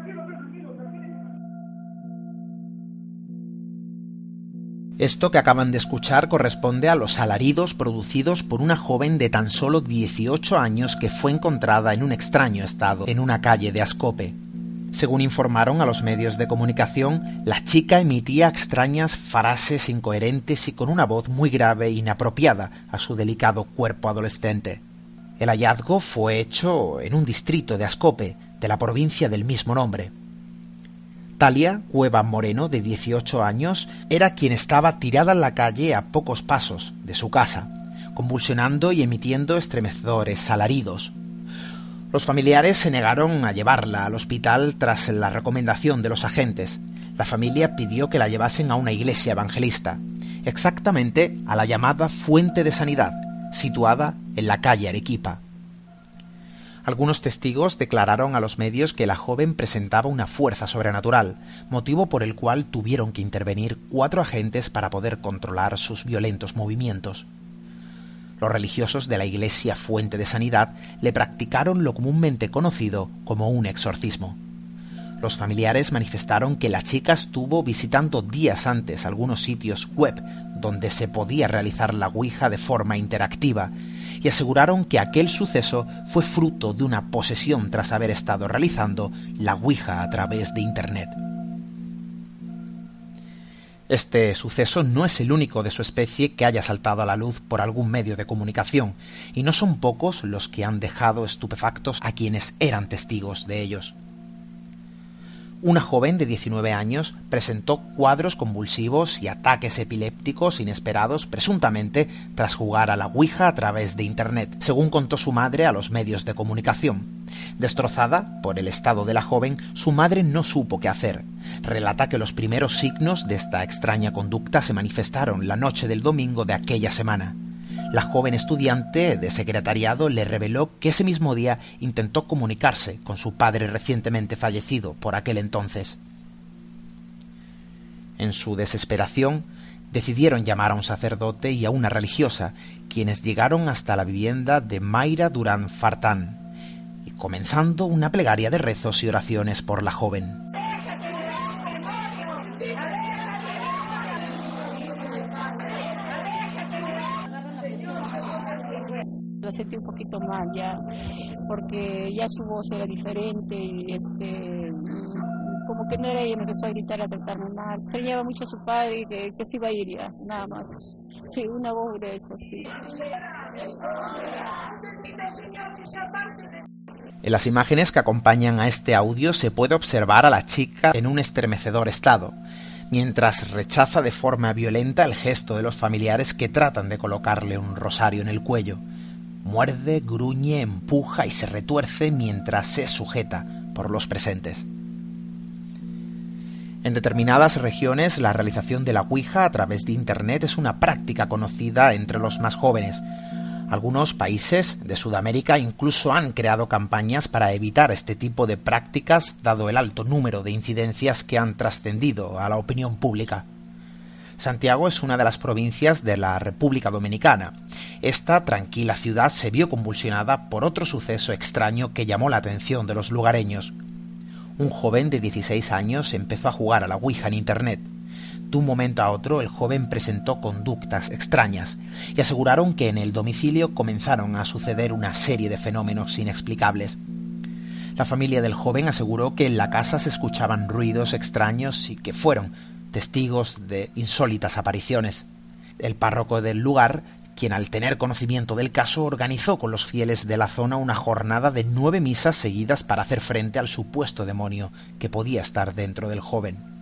Esto que acaban de escuchar corresponde a los alaridos producidos por una joven de tan solo 18 años que fue encontrada en un extraño estado en una calle de Ascope. Según informaron a los medios de comunicación, la chica emitía extrañas frases incoherentes y con una voz muy grave e inapropiada a su delicado cuerpo adolescente. El hallazgo fue hecho en un distrito de Ascope, de la provincia del mismo nombre. Talia Cueva Moreno, de 18 años, era quien estaba tirada en la calle a pocos pasos de su casa, convulsionando y emitiendo estremecedores alaridos. Los familiares se negaron a llevarla al hospital tras la recomendación de los agentes. La familia pidió que la llevasen a una iglesia evangelista, exactamente a la llamada Fuente de Sanidad, situada en la calle Arequipa. Algunos testigos declararon a los medios que la joven presentaba una fuerza sobrenatural, motivo por el cual tuvieron que intervenir cuatro agentes para poder controlar sus violentos movimientos. Los religiosos de la Iglesia Fuente de Sanidad le practicaron lo comúnmente conocido como un exorcismo. Los familiares manifestaron que la chica estuvo visitando días antes algunos sitios web donde se podía realizar la Ouija de forma interactiva y aseguraron que aquel suceso fue fruto de una posesión tras haber estado realizando la Ouija a través de Internet. Este suceso no es el único de su especie que haya saltado a la luz por algún medio de comunicación, y no son pocos los que han dejado estupefactos a quienes eran testigos de ellos una joven de 19 años presentó cuadros convulsivos y ataques epilépticos inesperados presuntamente tras jugar a la Ouija a través de Internet, según contó su madre a los medios de comunicación. Destrozada por el estado de la joven, su madre no supo qué hacer. Relata que los primeros signos de esta extraña conducta se manifestaron la noche del domingo de aquella semana. La joven estudiante de secretariado le reveló que ese mismo día intentó comunicarse con su padre recientemente fallecido por aquel entonces. En su desesperación, decidieron llamar a un sacerdote y a una religiosa, quienes llegaron hasta la vivienda de Mayra Durán Fartán, y comenzando una plegaria de rezos y oraciones por la joven. Sentí un poquito mal ya, porque ya su voz era diferente y este como que no era ella, empezó a gritar, a tratarme mal. Extrañaba mucho a su padre y que, se iba a ir ya, nada más. Sí, una voz eso, sí. En las imágenes que acompañan a este audio se puede observar a la chica en un estremecedor estado, mientras rechaza de forma violenta el gesto de los familiares que tratan de colocarle un rosario en el cuello. Muerde, gruñe, empuja y se retuerce mientras se sujeta por los presentes. En determinadas regiones la realización de la Ouija a través de Internet es una práctica conocida entre los más jóvenes. Algunos países de Sudamérica incluso han creado campañas para evitar este tipo de prácticas dado el alto número de incidencias que han trascendido a la opinión pública. Santiago es una de las provincias de la República Dominicana. Esta tranquila ciudad se vio convulsionada por otro suceso extraño que llamó la atención de los lugareños. Un joven de 16 años empezó a jugar a la Ouija en Internet. De un momento a otro el joven presentó conductas extrañas y aseguraron que en el domicilio comenzaron a suceder una serie de fenómenos inexplicables. La familia del joven aseguró que en la casa se escuchaban ruidos extraños y que fueron testigos de insólitas apariciones. El párroco del lugar, quien al tener conocimiento del caso organizó con los fieles de la zona una jornada de nueve misas seguidas para hacer frente al supuesto demonio que podía estar dentro del joven.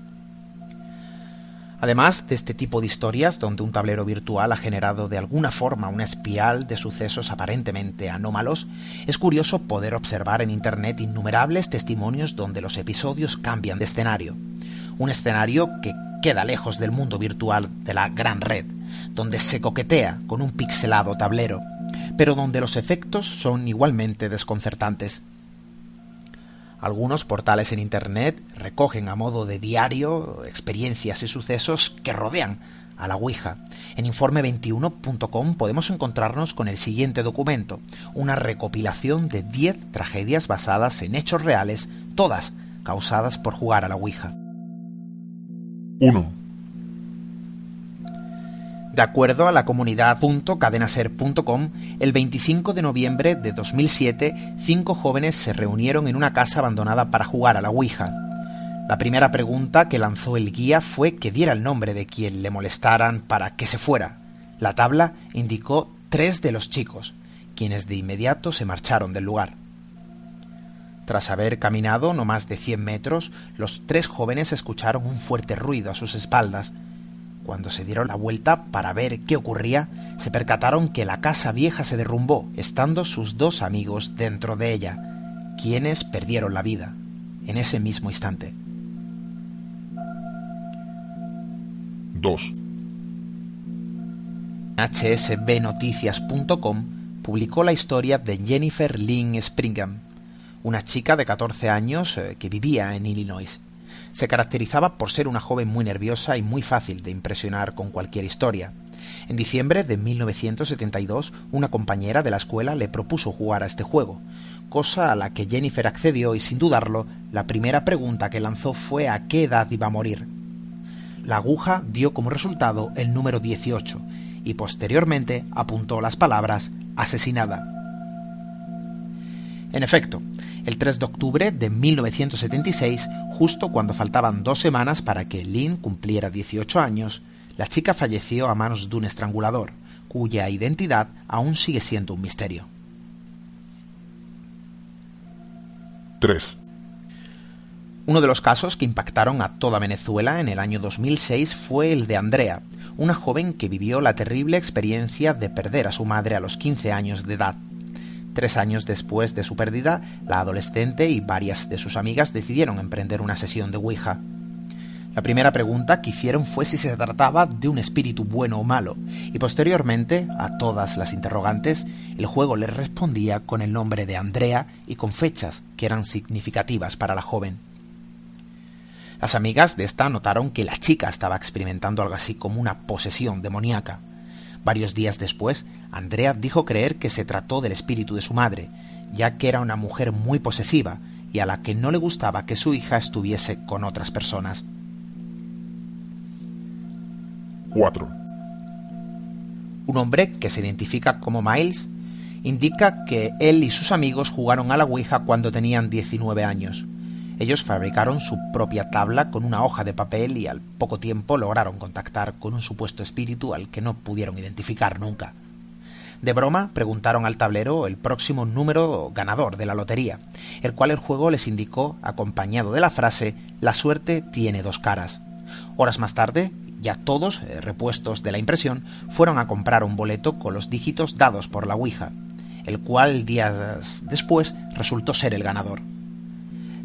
Además de este tipo de historias, donde un tablero virtual ha generado de alguna forma una espiral de sucesos aparentemente anómalos, es curioso poder observar en Internet innumerables testimonios donde los episodios cambian de escenario. Un escenario que queda lejos del mundo virtual de la gran red, donde se coquetea con un pixelado tablero, pero donde los efectos son igualmente desconcertantes. Algunos portales en Internet recogen a modo de diario experiencias y sucesos que rodean a la Ouija. En informe21.com podemos encontrarnos con el siguiente documento, una recopilación de 10 tragedias basadas en hechos reales, todas causadas por jugar a la Ouija. 1. De acuerdo a la comunidad.cadenaser.com, el 25 de noviembre de 2007, cinco jóvenes se reunieron en una casa abandonada para jugar a la Ouija. La primera pregunta que lanzó el guía fue que diera el nombre de quien le molestaran para que se fuera. La tabla indicó tres de los chicos, quienes de inmediato se marcharon del lugar. Tras haber caminado no más de 100 metros, los tres jóvenes escucharon un fuerte ruido a sus espaldas, cuando se dieron la vuelta para ver qué ocurría, se percataron que la casa vieja se derrumbó, estando sus dos amigos dentro de ella, quienes perdieron la vida en ese mismo instante. 2. hsbnoticias.com publicó la historia de Jennifer Lynn Springham, una chica de 14 años eh, que vivía en Illinois. Se caracterizaba por ser una joven muy nerviosa y muy fácil de impresionar con cualquier historia. En diciembre de 1972, una compañera de la escuela le propuso jugar a este juego, cosa a la que Jennifer accedió y sin dudarlo, la primera pregunta que lanzó fue a qué edad iba a morir. La aguja dio como resultado el número 18 y posteriormente apuntó las palabras asesinada. En efecto, el 3 de octubre de 1976, justo cuando faltaban dos semanas para que Lynn cumpliera 18 años, la chica falleció a manos de un estrangulador, cuya identidad aún sigue siendo un misterio. 3. Uno de los casos que impactaron a toda Venezuela en el año 2006 fue el de Andrea, una joven que vivió la terrible experiencia de perder a su madre a los 15 años de edad. Tres años después de su pérdida, la adolescente y varias de sus amigas decidieron emprender una sesión de Ouija. La primera pregunta que hicieron fue si se trataba de un espíritu bueno o malo, y posteriormente, a todas las interrogantes, el juego les respondía con el nombre de Andrea y con fechas que eran significativas para la joven. Las amigas de esta notaron que la chica estaba experimentando algo así como una posesión demoníaca. Varios días después, Andrea dijo creer que se trató del espíritu de su madre, ya que era una mujer muy posesiva y a la que no le gustaba que su hija estuviese con otras personas. 4. Un hombre que se identifica como Miles indica que él y sus amigos jugaron a la Ouija cuando tenían 19 años. Ellos fabricaron su propia tabla con una hoja de papel y al poco tiempo lograron contactar con un supuesto espíritu al que no pudieron identificar nunca. De broma, preguntaron al tablero el próximo número ganador de la lotería, el cual el juego les indicó acompañado de la frase La suerte tiene dos caras. Horas más tarde, ya todos, eh, repuestos de la impresión, fueron a comprar un boleto con los dígitos dados por la Ouija, el cual días después resultó ser el ganador.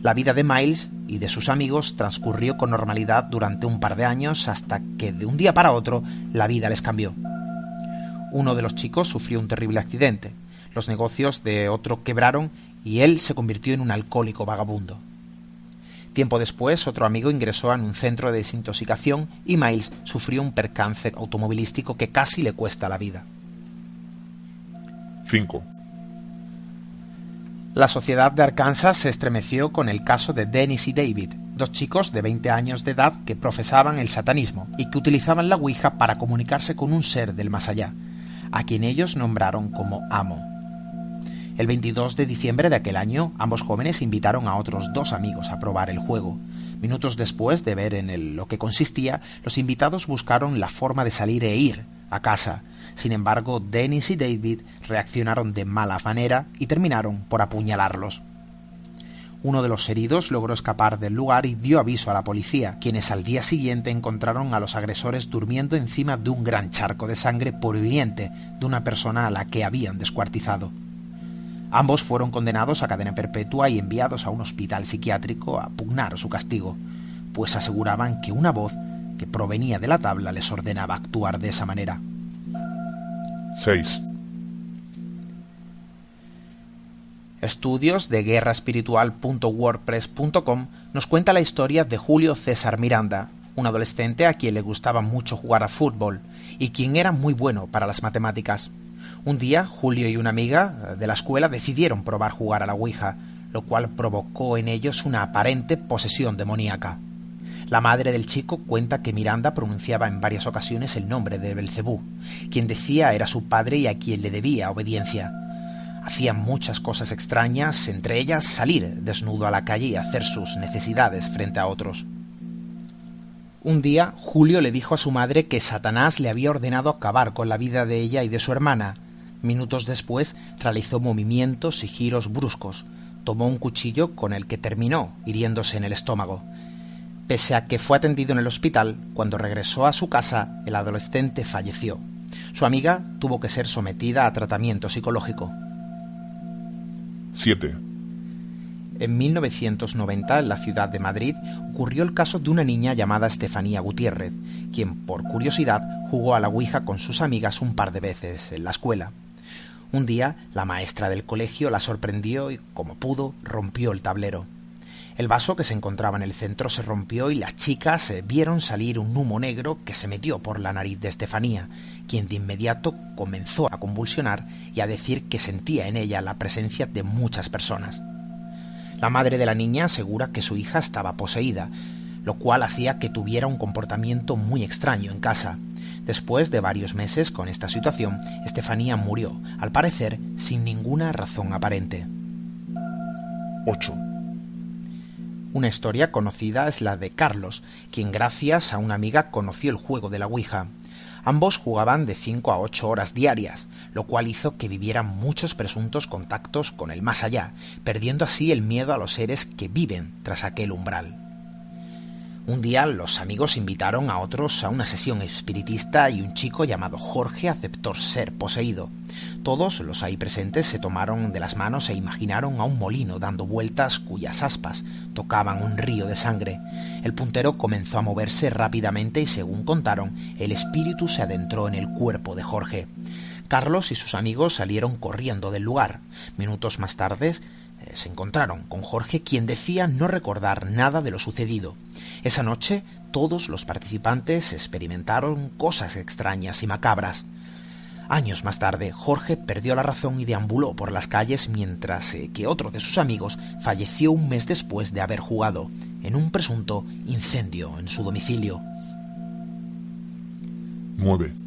La vida de Miles y de sus amigos transcurrió con normalidad durante un par de años hasta que de un día para otro la vida les cambió. Uno de los chicos sufrió un terrible accidente, los negocios de otro quebraron y él se convirtió en un alcohólico vagabundo. Tiempo después, otro amigo ingresó en un centro de desintoxicación y Miles sufrió un percance automovilístico que casi le cuesta la vida. 5. La sociedad de Arkansas se estremeció con el caso de Dennis y David, dos chicos de 20 años de edad que profesaban el satanismo y que utilizaban la Ouija para comunicarse con un ser del más allá, a quien ellos nombraron como amo. El 22 de diciembre de aquel año, ambos jóvenes invitaron a otros dos amigos a probar el juego. Minutos después de ver en él lo que consistía, los invitados buscaron la forma de salir e ir a casa. Sin embargo, Dennis y David reaccionaron de mala manera y terminaron por apuñalarlos. Uno de los heridos logró escapar del lugar y dio aviso a la policía, quienes al día siguiente encontraron a los agresores durmiendo encima de un gran charco de sangre proveniente de una persona a la que habían descuartizado. Ambos fueron condenados a cadena perpetua y enviados a un hospital psiquiátrico a pugnar su castigo, pues aseguraban que una voz que provenía de la tabla les ordenaba actuar de esa manera. 6. Estudios de guerraespiritual.wordpress.com nos cuenta la historia de Julio César Miranda, un adolescente a quien le gustaba mucho jugar a fútbol y quien era muy bueno para las matemáticas. Un día, Julio y una amiga eh, de la escuela decidieron probar jugar a la Ouija, lo cual provocó en ellos una aparente posesión demoníaca. La madre del chico cuenta que Miranda pronunciaba en varias ocasiones el nombre de Belcebú, quien decía era su padre y a quien le debía obediencia. Hacía muchas cosas extrañas, entre ellas salir desnudo a la calle y hacer sus necesidades frente a otros. Un día, Julio le dijo a su madre que Satanás le había ordenado acabar con la vida de ella y de su hermana, Minutos después realizó movimientos y giros bruscos. Tomó un cuchillo con el que terminó hiriéndose en el estómago. Pese a que fue atendido en el hospital, cuando regresó a su casa, el adolescente falleció. Su amiga tuvo que ser sometida a tratamiento psicológico. 7. En 1990, en la ciudad de Madrid, ocurrió el caso de una niña llamada Estefanía Gutiérrez, quien, por curiosidad, jugó a la Ouija con sus amigas un par de veces en la escuela. Un día, la maestra del colegio la sorprendió y, como pudo, rompió el tablero. El vaso que se encontraba en el centro se rompió y las chicas vieron salir un humo negro que se metió por la nariz de Estefanía, quien de inmediato comenzó a convulsionar y a decir que sentía en ella la presencia de muchas personas. La madre de la niña asegura que su hija estaba poseída, lo cual hacía que tuviera un comportamiento muy extraño en casa, Después de varios meses con esta situación, Estefanía murió, al parecer sin ninguna razón aparente. 8. Una historia conocida es la de Carlos, quien gracias a una amiga conoció el juego de la Ouija. Ambos jugaban de 5 a 8 horas diarias, lo cual hizo que vivieran muchos presuntos contactos con el más allá, perdiendo así el miedo a los seres que viven tras aquel umbral. Un día los amigos invitaron a otros a una sesión espiritista y un chico llamado Jorge aceptó ser poseído. Todos los ahí presentes se tomaron de las manos e imaginaron a un molino dando vueltas cuyas aspas tocaban un río de sangre. El puntero comenzó a moverse rápidamente y según contaron, el espíritu se adentró en el cuerpo de Jorge. Carlos y sus amigos salieron corriendo del lugar. Minutos más tarde se encontraron con Jorge, quien decía no recordar nada de lo sucedido. Esa noche todos los participantes experimentaron cosas extrañas y macabras. Años más tarde, Jorge perdió la razón y deambuló por las calles mientras eh, que otro de sus amigos falleció un mes después de haber jugado en un presunto incendio en su domicilio. 9.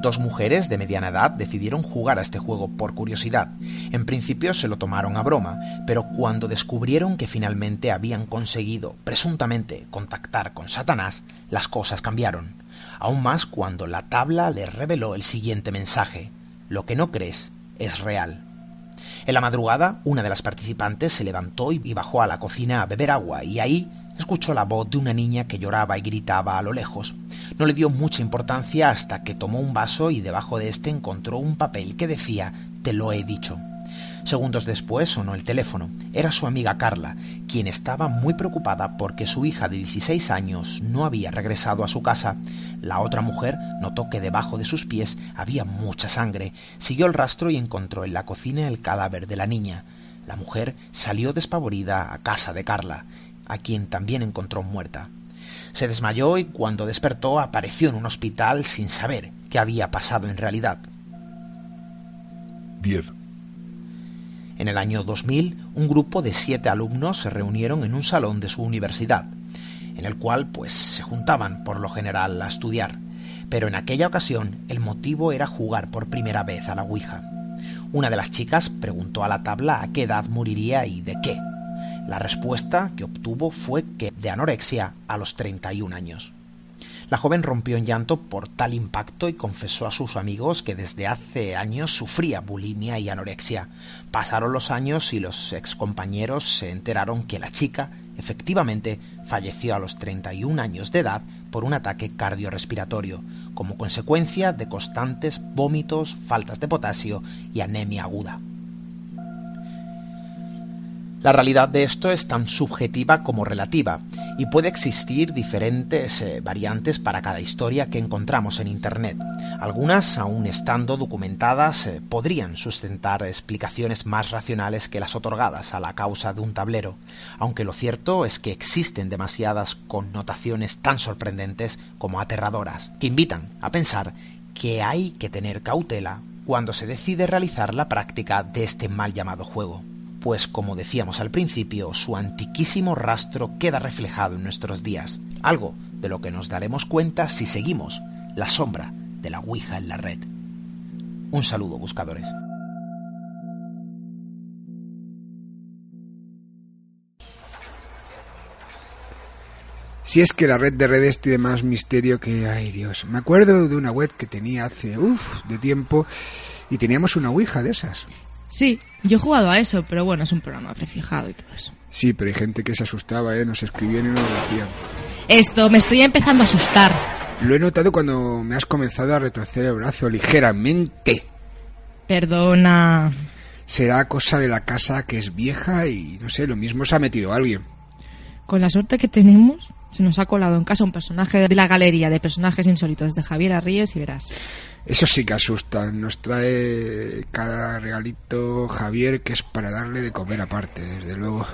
Dos mujeres de mediana edad decidieron jugar a este juego por curiosidad. En principio se lo tomaron a broma, pero cuando descubrieron que finalmente habían conseguido, presuntamente, contactar con Satanás, las cosas cambiaron. Aún más cuando la tabla les reveló el siguiente mensaje. Lo que no crees es real. En la madrugada, una de las participantes se levantó y bajó a la cocina a beber agua, y ahí escuchó la voz de una niña que lloraba y gritaba a lo lejos. No le dio mucha importancia hasta que tomó un vaso y debajo de este encontró un papel que decía Te lo he dicho. Segundos después sonó el teléfono. Era su amiga Carla, quien estaba muy preocupada porque su hija de 16 años no había regresado a su casa. La otra mujer notó que debajo de sus pies había mucha sangre. Siguió el rastro y encontró en la cocina el cadáver de la niña. La mujer salió despavorida a casa de Carla a quien también encontró muerta. Se desmayó y cuando despertó apareció en un hospital sin saber qué había pasado en realidad. 10. En el año 2000, un grupo de siete alumnos se reunieron en un salón de su universidad, en el cual pues se juntaban por lo general a estudiar, pero en aquella ocasión el motivo era jugar por primera vez a la Ouija. Una de las chicas preguntó a la tabla a qué edad moriría y de qué. La respuesta que obtuvo fue que de anorexia a los 31 años. La joven rompió en llanto por tal impacto y confesó a sus amigos que desde hace años sufría bulimia y anorexia. Pasaron los años y los excompañeros se enteraron que la chica efectivamente falleció a los 31 años de edad por un ataque cardiorrespiratorio, como consecuencia de constantes vómitos, faltas de potasio y anemia aguda. La realidad de esto es tan subjetiva como relativa y puede existir diferentes eh, variantes para cada historia que encontramos en Internet. Algunas, aun estando documentadas, eh, podrían sustentar explicaciones más racionales que las otorgadas a la causa de un tablero, aunque lo cierto es que existen demasiadas connotaciones tan sorprendentes como aterradoras, que invitan a pensar que hay que tener cautela cuando se decide realizar la práctica de este mal llamado juego pues como decíamos al principio, su antiquísimo rastro queda reflejado en nuestros días, algo de lo que nos daremos cuenta si seguimos la sombra de la Ouija en la red. Un saludo, buscadores. Si es que la red de redes tiene más misterio que... Ay Dios, me acuerdo de una web que tenía hace... Uf, de tiempo y teníamos una Ouija de esas. Sí, yo he jugado a eso, pero bueno, es un programa prefijado y todo eso. Sí, pero hay gente que se asustaba, ¿eh? Nos escribían y no lo decían. Esto, me estoy empezando a asustar. Lo he notado cuando me has comenzado a retorcer el brazo ligeramente. Perdona. Será cosa de la casa que es vieja y no sé, lo mismo se ha metido alguien. Con la suerte que tenemos, se nos ha colado en casa un personaje de la galería de personajes insólitos de Javier Arríes y verás. Eso sí que asusta. Nos trae cada regalito Javier que es para darle de comer aparte, desde luego.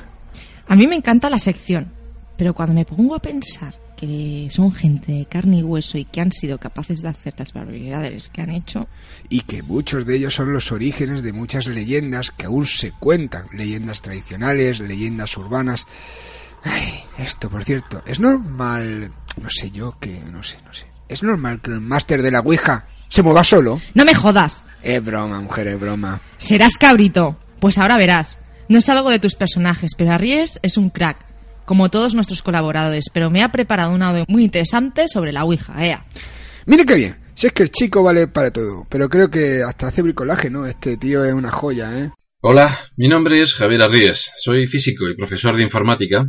A mí me encanta la sección, pero cuando me pongo a pensar que son gente de carne y hueso y que han sido capaces de hacer las barbaridades que han hecho. Y que muchos de ellos son los orígenes de muchas leyendas que aún se cuentan, leyendas tradicionales, leyendas urbanas. Ay, esto, por cierto, es normal, no sé yo, que, no sé, no sé. Es normal que el máster de la Ouija se mueva solo. No me jodas. Es broma, mujer, es broma. Serás cabrito. Pues ahora verás. No es algo de tus personajes, pero Arries es un crack, como todos nuestros colaboradores, pero me ha preparado un audio muy interesante sobre la Ouija, ea. Mire qué bien. Si es que el chico vale para todo, pero creo que hasta hace bricolaje, ¿no? Este tío es una joya, ¿eh? Hola, mi nombre es Javier Arries. Soy físico y profesor de informática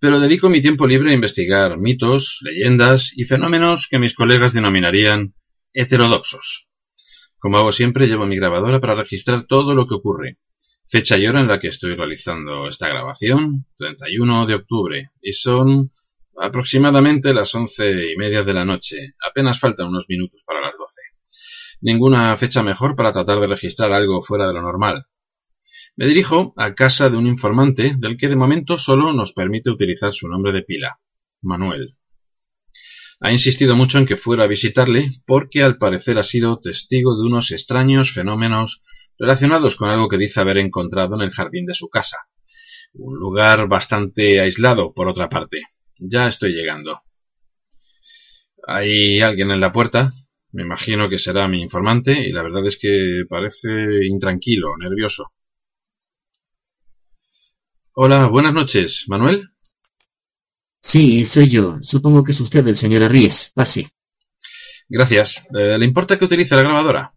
pero dedico mi tiempo libre a investigar mitos, leyendas y fenómenos que mis colegas denominarían heterodoxos. Como hago siempre, llevo mi grabadora para registrar todo lo que ocurre. Fecha y hora en la que estoy realizando esta grabación, 31 de octubre, y son aproximadamente las once y media de la noche. Apenas faltan unos minutos para las doce. Ninguna fecha mejor para tratar de registrar algo fuera de lo normal. Me dirijo a casa de un informante del que de momento solo nos permite utilizar su nombre de pila, Manuel. Ha insistido mucho en que fuera a visitarle porque al parecer ha sido testigo de unos extraños fenómenos relacionados con algo que dice haber encontrado en el jardín de su casa. Un lugar bastante aislado, por otra parte. Ya estoy llegando. Hay alguien en la puerta. Me imagino que será mi informante y la verdad es que parece intranquilo, nervioso. Hola, buenas noches. ¿Manuel? Sí, soy yo. Supongo que es usted el señor Arries. Pase. Gracias. Eh, ¿Le importa que utilice la grabadora?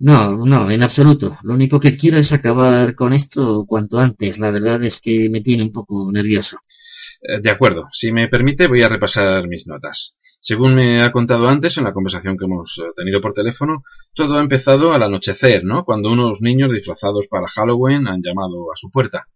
No, no, en absoluto. Lo único que quiero es acabar con esto cuanto antes. La verdad es que me tiene un poco nervioso. Eh, de acuerdo. Si me permite, voy a repasar mis notas. Según me ha contado antes en la conversación que hemos eh, tenido por teléfono, todo ha empezado al anochecer, ¿no? Cuando unos niños disfrazados para Halloween han llamado a su puerta.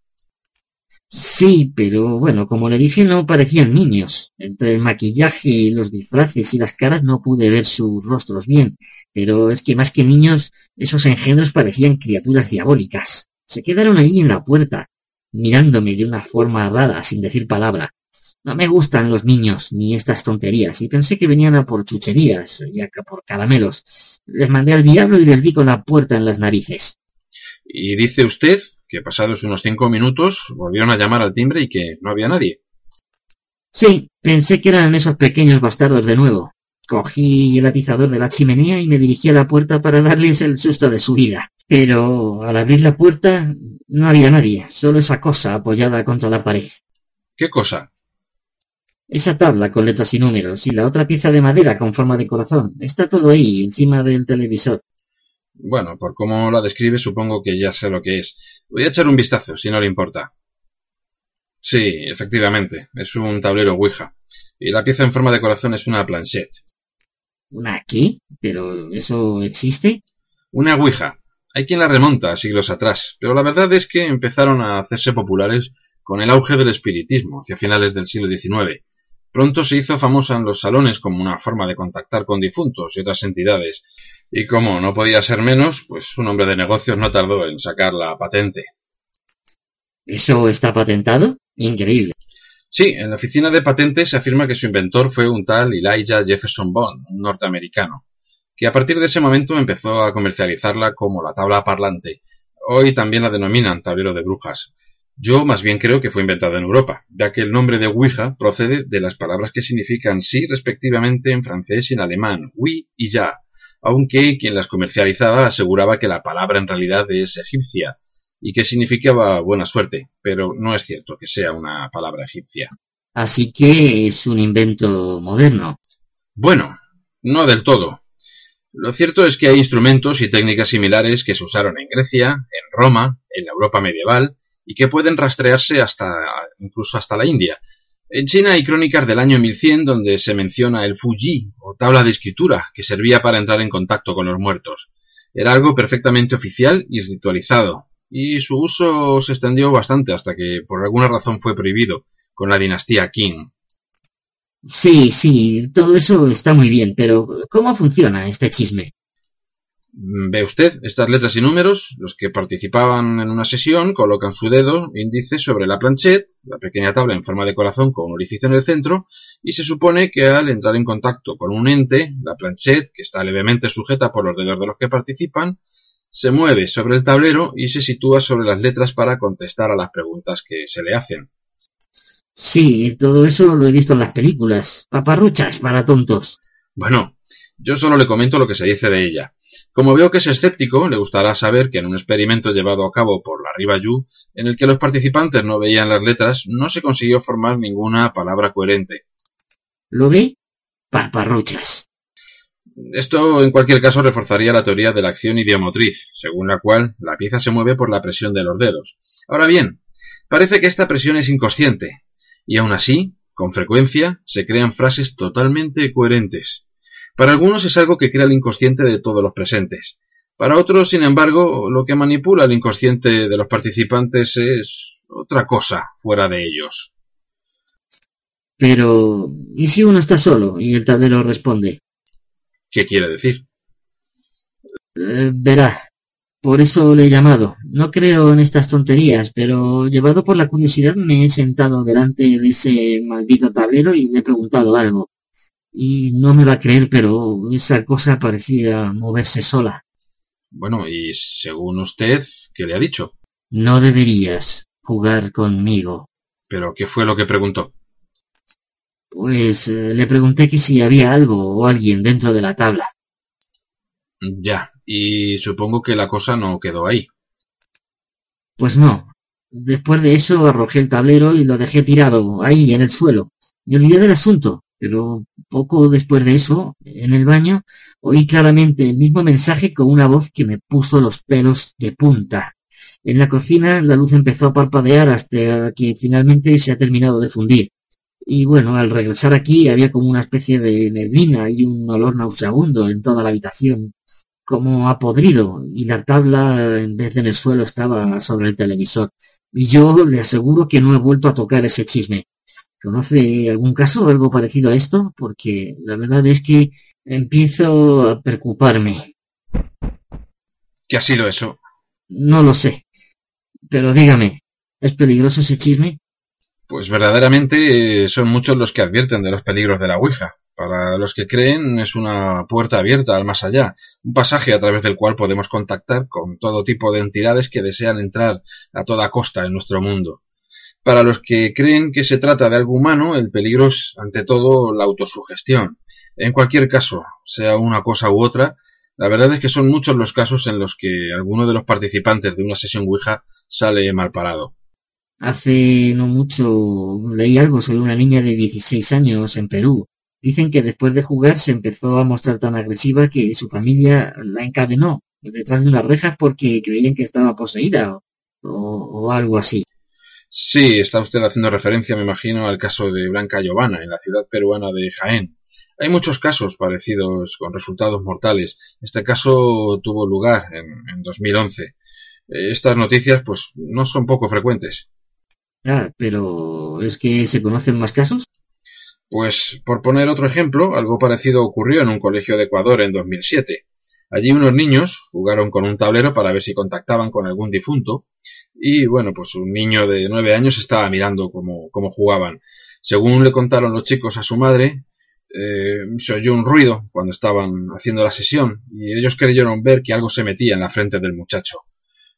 Sí, pero bueno, como le dije, no parecían niños. Entre el maquillaje y los disfraces y las caras no pude ver sus rostros bien, pero es que más que niños, esos engendros parecían criaturas diabólicas. Se quedaron allí en la puerta, mirándome de una forma rara, sin decir palabra. No me gustan los niños ni estas tonterías, y pensé que venían a por chucherías y a por caramelos. Les mandé al diablo y les di con la puerta en las narices. ¿Y dice usted que pasados unos cinco minutos volvieron a llamar al timbre y que no había nadie? Sí, pensé que eran esos pequeños bastardos de nuevo. Cogí el atizador de la chimenea y me dirigí a la puerta para darles el susto de su vida. Pero al abrir la puerta no había nadie, solo esa cosa apoyada contra la pared. ¿Qué cosa? Esa tabla con letras y números y la otra pieza de madera con forma de corazón. Está todo ahí, encima del televisor. Bueno, por cómo la describe supongo que ya sé lo que es. Voy a echar un vistazo, si no le importa. Sí, efectivamente, es un tablero Ouija. Y la pieza en forma de corazón es una planchette. ¿Una qué? ¿Pero eso existe? Una Ouija. Hay quien la remonta a siglos atrás, pero la verdad es que empezaron a hacerse populares con el auge del espiritismo hacia finales del siglo XIX. Pronto se hizo famosa en los salones como una forma de contactar con difuntos y otras entidades, y como no podía ser menos, pues un hombre de negocios no tardó en sacar la patente. ¿Eso está patentado? Increíble. Sí, en la oficina de patentes se afirma que su inventor fue un tal Elijah Jefferson Bond, un norteamericano, que a partir de ese momento empezó a comercializarla como la tabla parlante. Hoy también la denominan tablero de brujas. Yo más bien creo que fue inventada en Europa, ya que el nombre de Ouija procede de las palabras que significan sí respectivamente en francés y en alemán, oui y ya, aunque quien las comercializaba aseguraba que la palabra en realidad es egipcia y que significaba buena suerte, pero no es cierto que sea una palabra egipcia. Así que es un invento moderno. Bueno, no del todo. Lo cierto es que hay instrumentos y técnicas similares que se usaron en Grecia, en Roma, en la Europa medieval, y que pueden rastrearse hasta incluso hasta la India. En China hay crónicas del año 1100 donde se menciona el Fuji o tabla de escritura que servía para entrar en contacto con los muertos. Era algo perfectamente oficial y ritualizado, y su uso se extendió bastante hasta que por alguna razón fue prohibido con la dinastía Qing. Sí, sí, todo eso está muy bien, pero ¿cómo funciona este chisme? Ve usted estas letras y números, los que participaban en una sesión colocan su dedo índice sobre la planchette, la pequeña tabla en forma de corazón con un orificio en el centro, y se supone que al entrar en contacto con un ente, la planchette, que está levemente sujeta por los dedos de los que participan, se mueve sobre el tablero y se sitúa sobre las letras para contestar a las preguntas que se le hacen. Sí, todo eso lo he visto en las películas. Paparruchas para tontos. Bueno, yo solo le comento lo que se dice de ella. Como veo que es escéptico, le gustará saber que en un experimento llevado a cabo por la Riva Yu, en el que los participantes no veían las letras, no se consiguió formar ninguna palabra coherente. ¿Lo ve? Paparruchas. Esto, en cualquier caso, reforzaría la teoría de la acción idiomotriz, según la cual la pieza se mueve por la presión de los dedos. Ahora bien, parece que esta presión es inconsciente, y aún así, con frecuencia, se crean frases totalmente coherentes. Para algunos es algo que crea el inconsciente de todos los presentes. Para otros, sin embargo, lo que manipula el inconsciente de los participantes es otra cosa fuera de ellos. Pero, ¿y si uno está solo y el tablero responde? ¿Qué quiere decir? Eh, verá, por eso le he llamado. No creo en estas tonterías, pero llevado por la curiosidad me he sentado delante de ese maldito tablero y le he preguntado algo y no me va a creer, pero esa cosa parecía moverse sola. Bueno, y según usted, ¿qué le ha dicho? No deberías jugar conmigo. ¿Pero qué fue lo que preguntó? Pues eh, le pregunté que si había algo o alguien dentro de la tabla. Ya, y supongo que la cosa no quedó ahí. Pues no. Después de eso arrojé el tablero y lo dejé tirado ahí en el suelo. Me olvidé del asunto. Pero poco después de eso, en el baño, oí claramente el mismo mensaje con una voz que me puso los pelos de punta. En la cocina la luz empezó a parpadear hasta que finalmente se ha terminado de fundir. Y bueno, al regresar aquí había como una especie de neblina y un olor nauseabundo en toda la habitación, como a podrido, y la tabla en vez de en el suelo estaba sobre el televisor. Y yo le aseguro que no he vuelto a tocar ese chisme. ¿Conoce algún caso o algo parecido a esto? Porque la verdad es que empiezo a preocuparme. ¿Qué ha sido eso? No lo sé. Pero dígame, ¿es peligroso ese chisme? Pues verdaderamente eh, son muchos los que advierten de los peligros de la Ouija. Para los que creen es una puerta abierta al más allá, un pasaje a través del cual podemos contactar con todo tipo de entidades que desean entrar a toda costa en nuestro mundo. Para los que creen que se trata de algo humano, el peligro es ante todo la autosugestión. En cualquier caso, sea una cosa u otra, la verdad es que son muchos los casos en los que alguno de los participantes de una sesión Ouija sale mal parado. Hace no mucho leí algo sobre una niña de 16 años en Perú. Dicen que después de jugar se empezó a mostrar tan agresiva que su familia la encadenó detrás de unas rejas porque creían que estaba poseída o, o algo así. Sí, está usted haciendo referencia, me imagino, al caso de Blanca Giovanna en la ciudad peruana de Jaén. Hay muchos casos parecidos con resultados mortales. Este caso tuvo lugar en, en 2011. Eh, Estas noticias, pues, no son poco frecuentes. Ah, pero ¿es que se conocen más casos? Pues, por poner otro ejemplo, algo parecido ocurrió en un colegio de Ecuador en 2007. Allí unos niños jugaron con un tablero para ver si contactaban con algún difunto y bueno, pues un niño de nueve años estaba mirando cómo, cómo jugaban. Según le contaron los chicos a su madre, eh, se oyó un ruido cuando estaban haciendo la sesión y ellos creyeron ver que algo se metía en la frente del muchacho.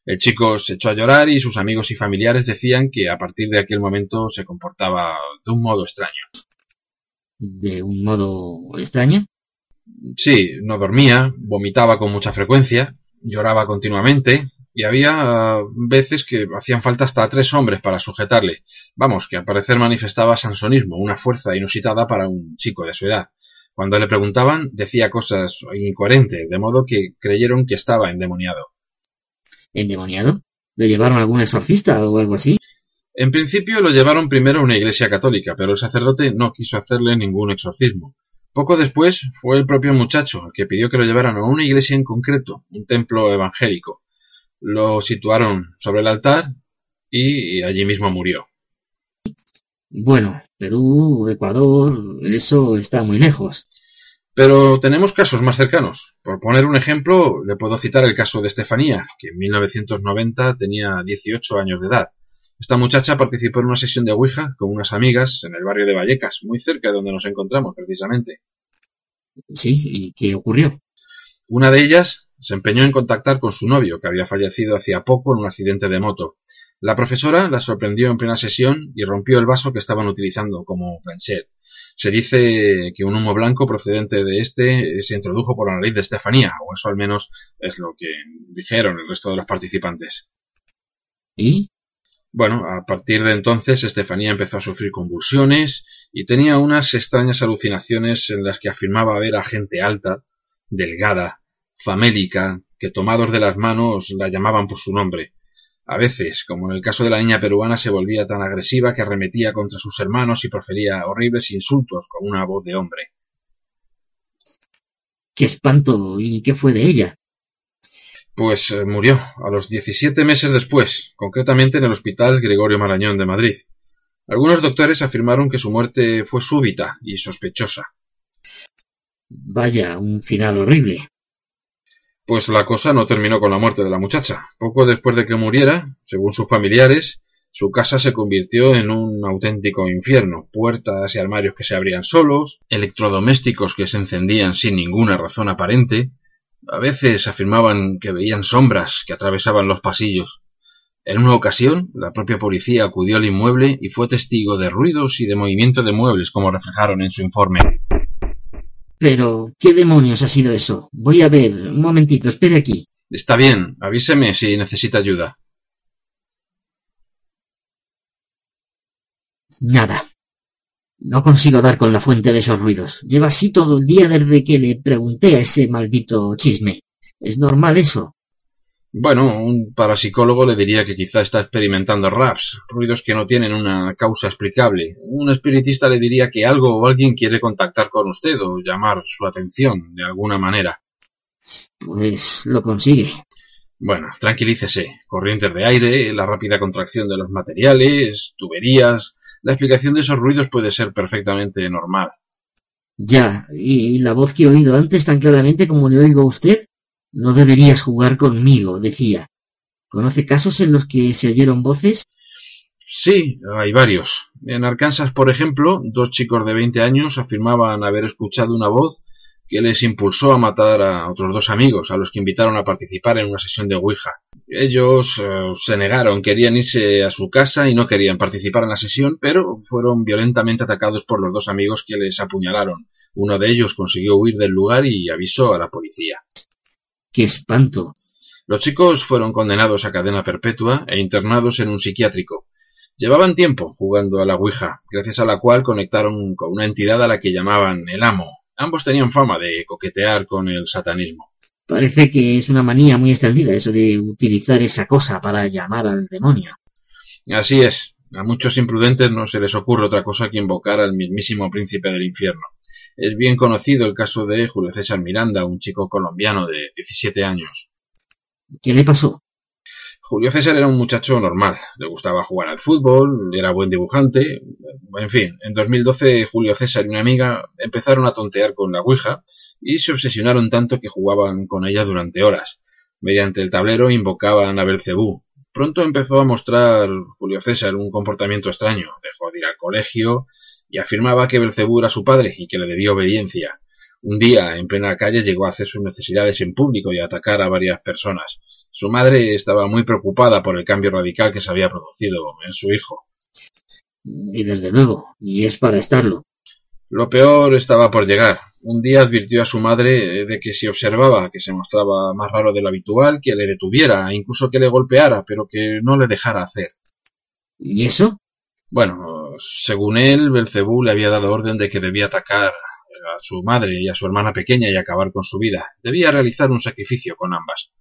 El chico se echó a llorar y sus amigos y familiares decían que a partir de aquel momento se comportaba de un modo extraño. ¿De un modo extraño? Sí, no dormía, vomitaba con mucha frecuencia, lloraba continuamente y había uh, veces que hacían falta hasta tres hombres para sujetarle. Vamos, que al parecer manifestaba sansonismo, una fuerza inusitada para un chico de su edad. Cuando le preguntaban, decía cosas incoherentes, de modo que creyeron que estaba endemoniado. ¿Endemoniado? ¿Le llevaron a algún exorcista o algo así? En principio lo llevaron primero a una iglesia católica, pero el sacerdote no quiso hacerle ningún exorcismo. Poco después fue el propio muchacho el que pidió que lo llevaran a una iglesia en concreto, un templo evangélico. Lo situaron sobre el altar y allí mismo murió. Bueno, Perú, Ecuador, eso está muy lejos. Pero tenemos casos más cercanos. Por poner un ejemplo, le puedo citar el caso de Estefanía, que en 1990 tenía 18 años de edad. Esta muchacha participó en una sesión de Ouija con unas amigas en el barrio de Vallecas, muy cerca de donde nos encontramos precisamente. Sí, ¿y qué ocurrió? Una de ellas se empeñó en contactar con su novio, que había fallecido hacía poco en un accidente de moto. La profesora la sorprendió en plena sesión y rompió el vaso que estaban utilizando como planchet. Se dice que un humo blanco procedente de este se introdujo por la nariz de Estefanía, o eso al menos es lo que dijeron el resto de los participantes. ¿Y? Bueno, a partir de entonces Estefanía empezó a sufrir convulsiones y tenía unas extrañas alucinaciones en las que afirmaba ver a gente alta, delgada, famélica, que tomados de las manos la llamaban por su nombre. A veces, como en el caso de la niña peruana, se volvía tan agresiva que arremetía contra sus hermanos y profería horribles insultos con una voz de hombre. ¡Qué espanto! ¿Y qué fue de ella? Pues eh, murió a los 17 meses después, concretamente en el Hospital Gregorio Marañón de Madrid. Algunos doctores afirmaron que su muerte fue súbita y sospechosa. Vaya, un final horrible. Pues la cosa no terminó con la muerte de la muchacha. Poco después de que muriera, según sus familiares, su casa se convirtió en un auténtico infierno. Puertas y armarios que se abrían solos, electrodomésticos que se encendían sin ninguna razón aparente. A veces afirmaban que veían sombras que atravesaban los pasillos. En una ocasión, la propia policía acudió al inmueble y fue testigo de ruidos y de movimiento de muebles, como reflejaron en su informe. Pero, ¿qué demonios ha sido eso? Voy a ver, un momentito, espere aquí. Está bien, avíseme si necesita ayuda. Nada. No consigo dar con la fuente de esos ruidos. Lleva así todo el día desde que le pregunté a ese maldito chisme. ¿Es normal eso? Bueno, un parapsicólogo le diría que quizá está experimentando raps, ruidos que no tienen una causa explicable. Un espiritista le diría que algo o alguien quiere contactar con usted o llamar su atención de alguna manera. Pues lo consigue. Bueno, tranquilícese. Corrientes de aire, la rápida contracción de los materiales, tuberías. La explicación de esos ruidos puede ser perfectamente normal. Ya, y la voz que he oído antes tan claramente como le oigo a usted, no deberías jugar conmigo, decía. ¿Conoce casos en los que se oyeron voces? Sí, hay varios. En Arkansas, por ejemplo, dos chicos de 20 años afirmaban haber escuchado una voz que les impulsó a matar a otros dos amigos, a los que invitaron a participar en una sesión de Ouija. Ellos eh, se negaron, querían irse a su casa y no querían participar en la sesión, pero fueron violentamente atacados por los dos amigos que les apuñalaron. Uno de ellos consiguió huir del lugar y avisó a la policía. ¡Qué espanto! Los chicos fueron condenados a cadena perpetua e internados en un psiquiátrico. Llevaban tiempo jugando a la Ouija, gracias a la cual conectaron con una entidad a la que llamaban el amo, Ambos tenían fama de coquetear con el satanismo. Parece que es una manía muy extendida eso de utilizar esa cosa para llamar al demonio. Así es. A muchos imprudentes no se les ocurre otra cosa que invocar al mismísimo príncipe del infierno. Es bien conocido el caso de Julio César Miranda, un chico colombiano de 17 años. ¿Qué le pasó? Julio César era un muchacho normal, le gustaba jugar al fútbol, era buen dibujante, en fin, en 2012 Julio César y una amiga empezaron a tontear con la Ouija y se obsesionaron tanto que jugaban con ella durante horas. Mediante el tablero invocaban a Belcebú. Pronto empezó a mostrar Julio César un comportamiento extraño, dejó de ir al colegio y afirmaba que Belcebú era su padre y que le debía obediencia. Un día, en plena calle, llegó a hacer sus necesidades en público y a atacar a varias personas. Su madre estaba muy preocupada por el cambio radical que se había producido en su hijo. Y desde luego, y es para estarlo. Lo peor estaba por llegar. Un día advirtió a su madre de que si observaba que se mostraba más raro de lo habitual, que le detuviera, incluso que le golpeara, pero que no le dejara hacer. ¿Y eso? Bueno, según él, Belcebú le había dado orden de que debía atacar a su madre y a su hermana pequeña y acabar con su vida. Debía realizar un sacrificio con ambas.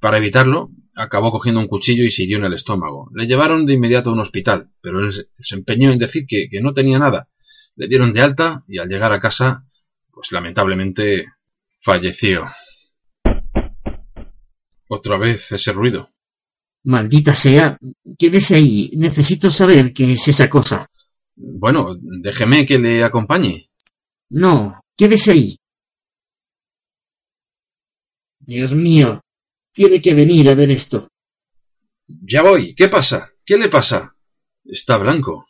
Para evitarlo, acabó cogiendo un cuchillo y se hirió en el estómago. Le llevaron de inmediato a un hospital, pero él se empeñó en decir que, que no tenía nada. Le dieron de alta y al llegar a casa, pues lamentablemente falleció. Otra vez ese ruido. Maldita sea, quédese ahí. Necesito saber qué es esa cosa. Bueno, déjeme que le acompañe. No, quédese ahí. Dios mío, tiene que venir a ver esto. Ya voy. ¿Qué pasa? ¿Qué le pasa? Está blanco.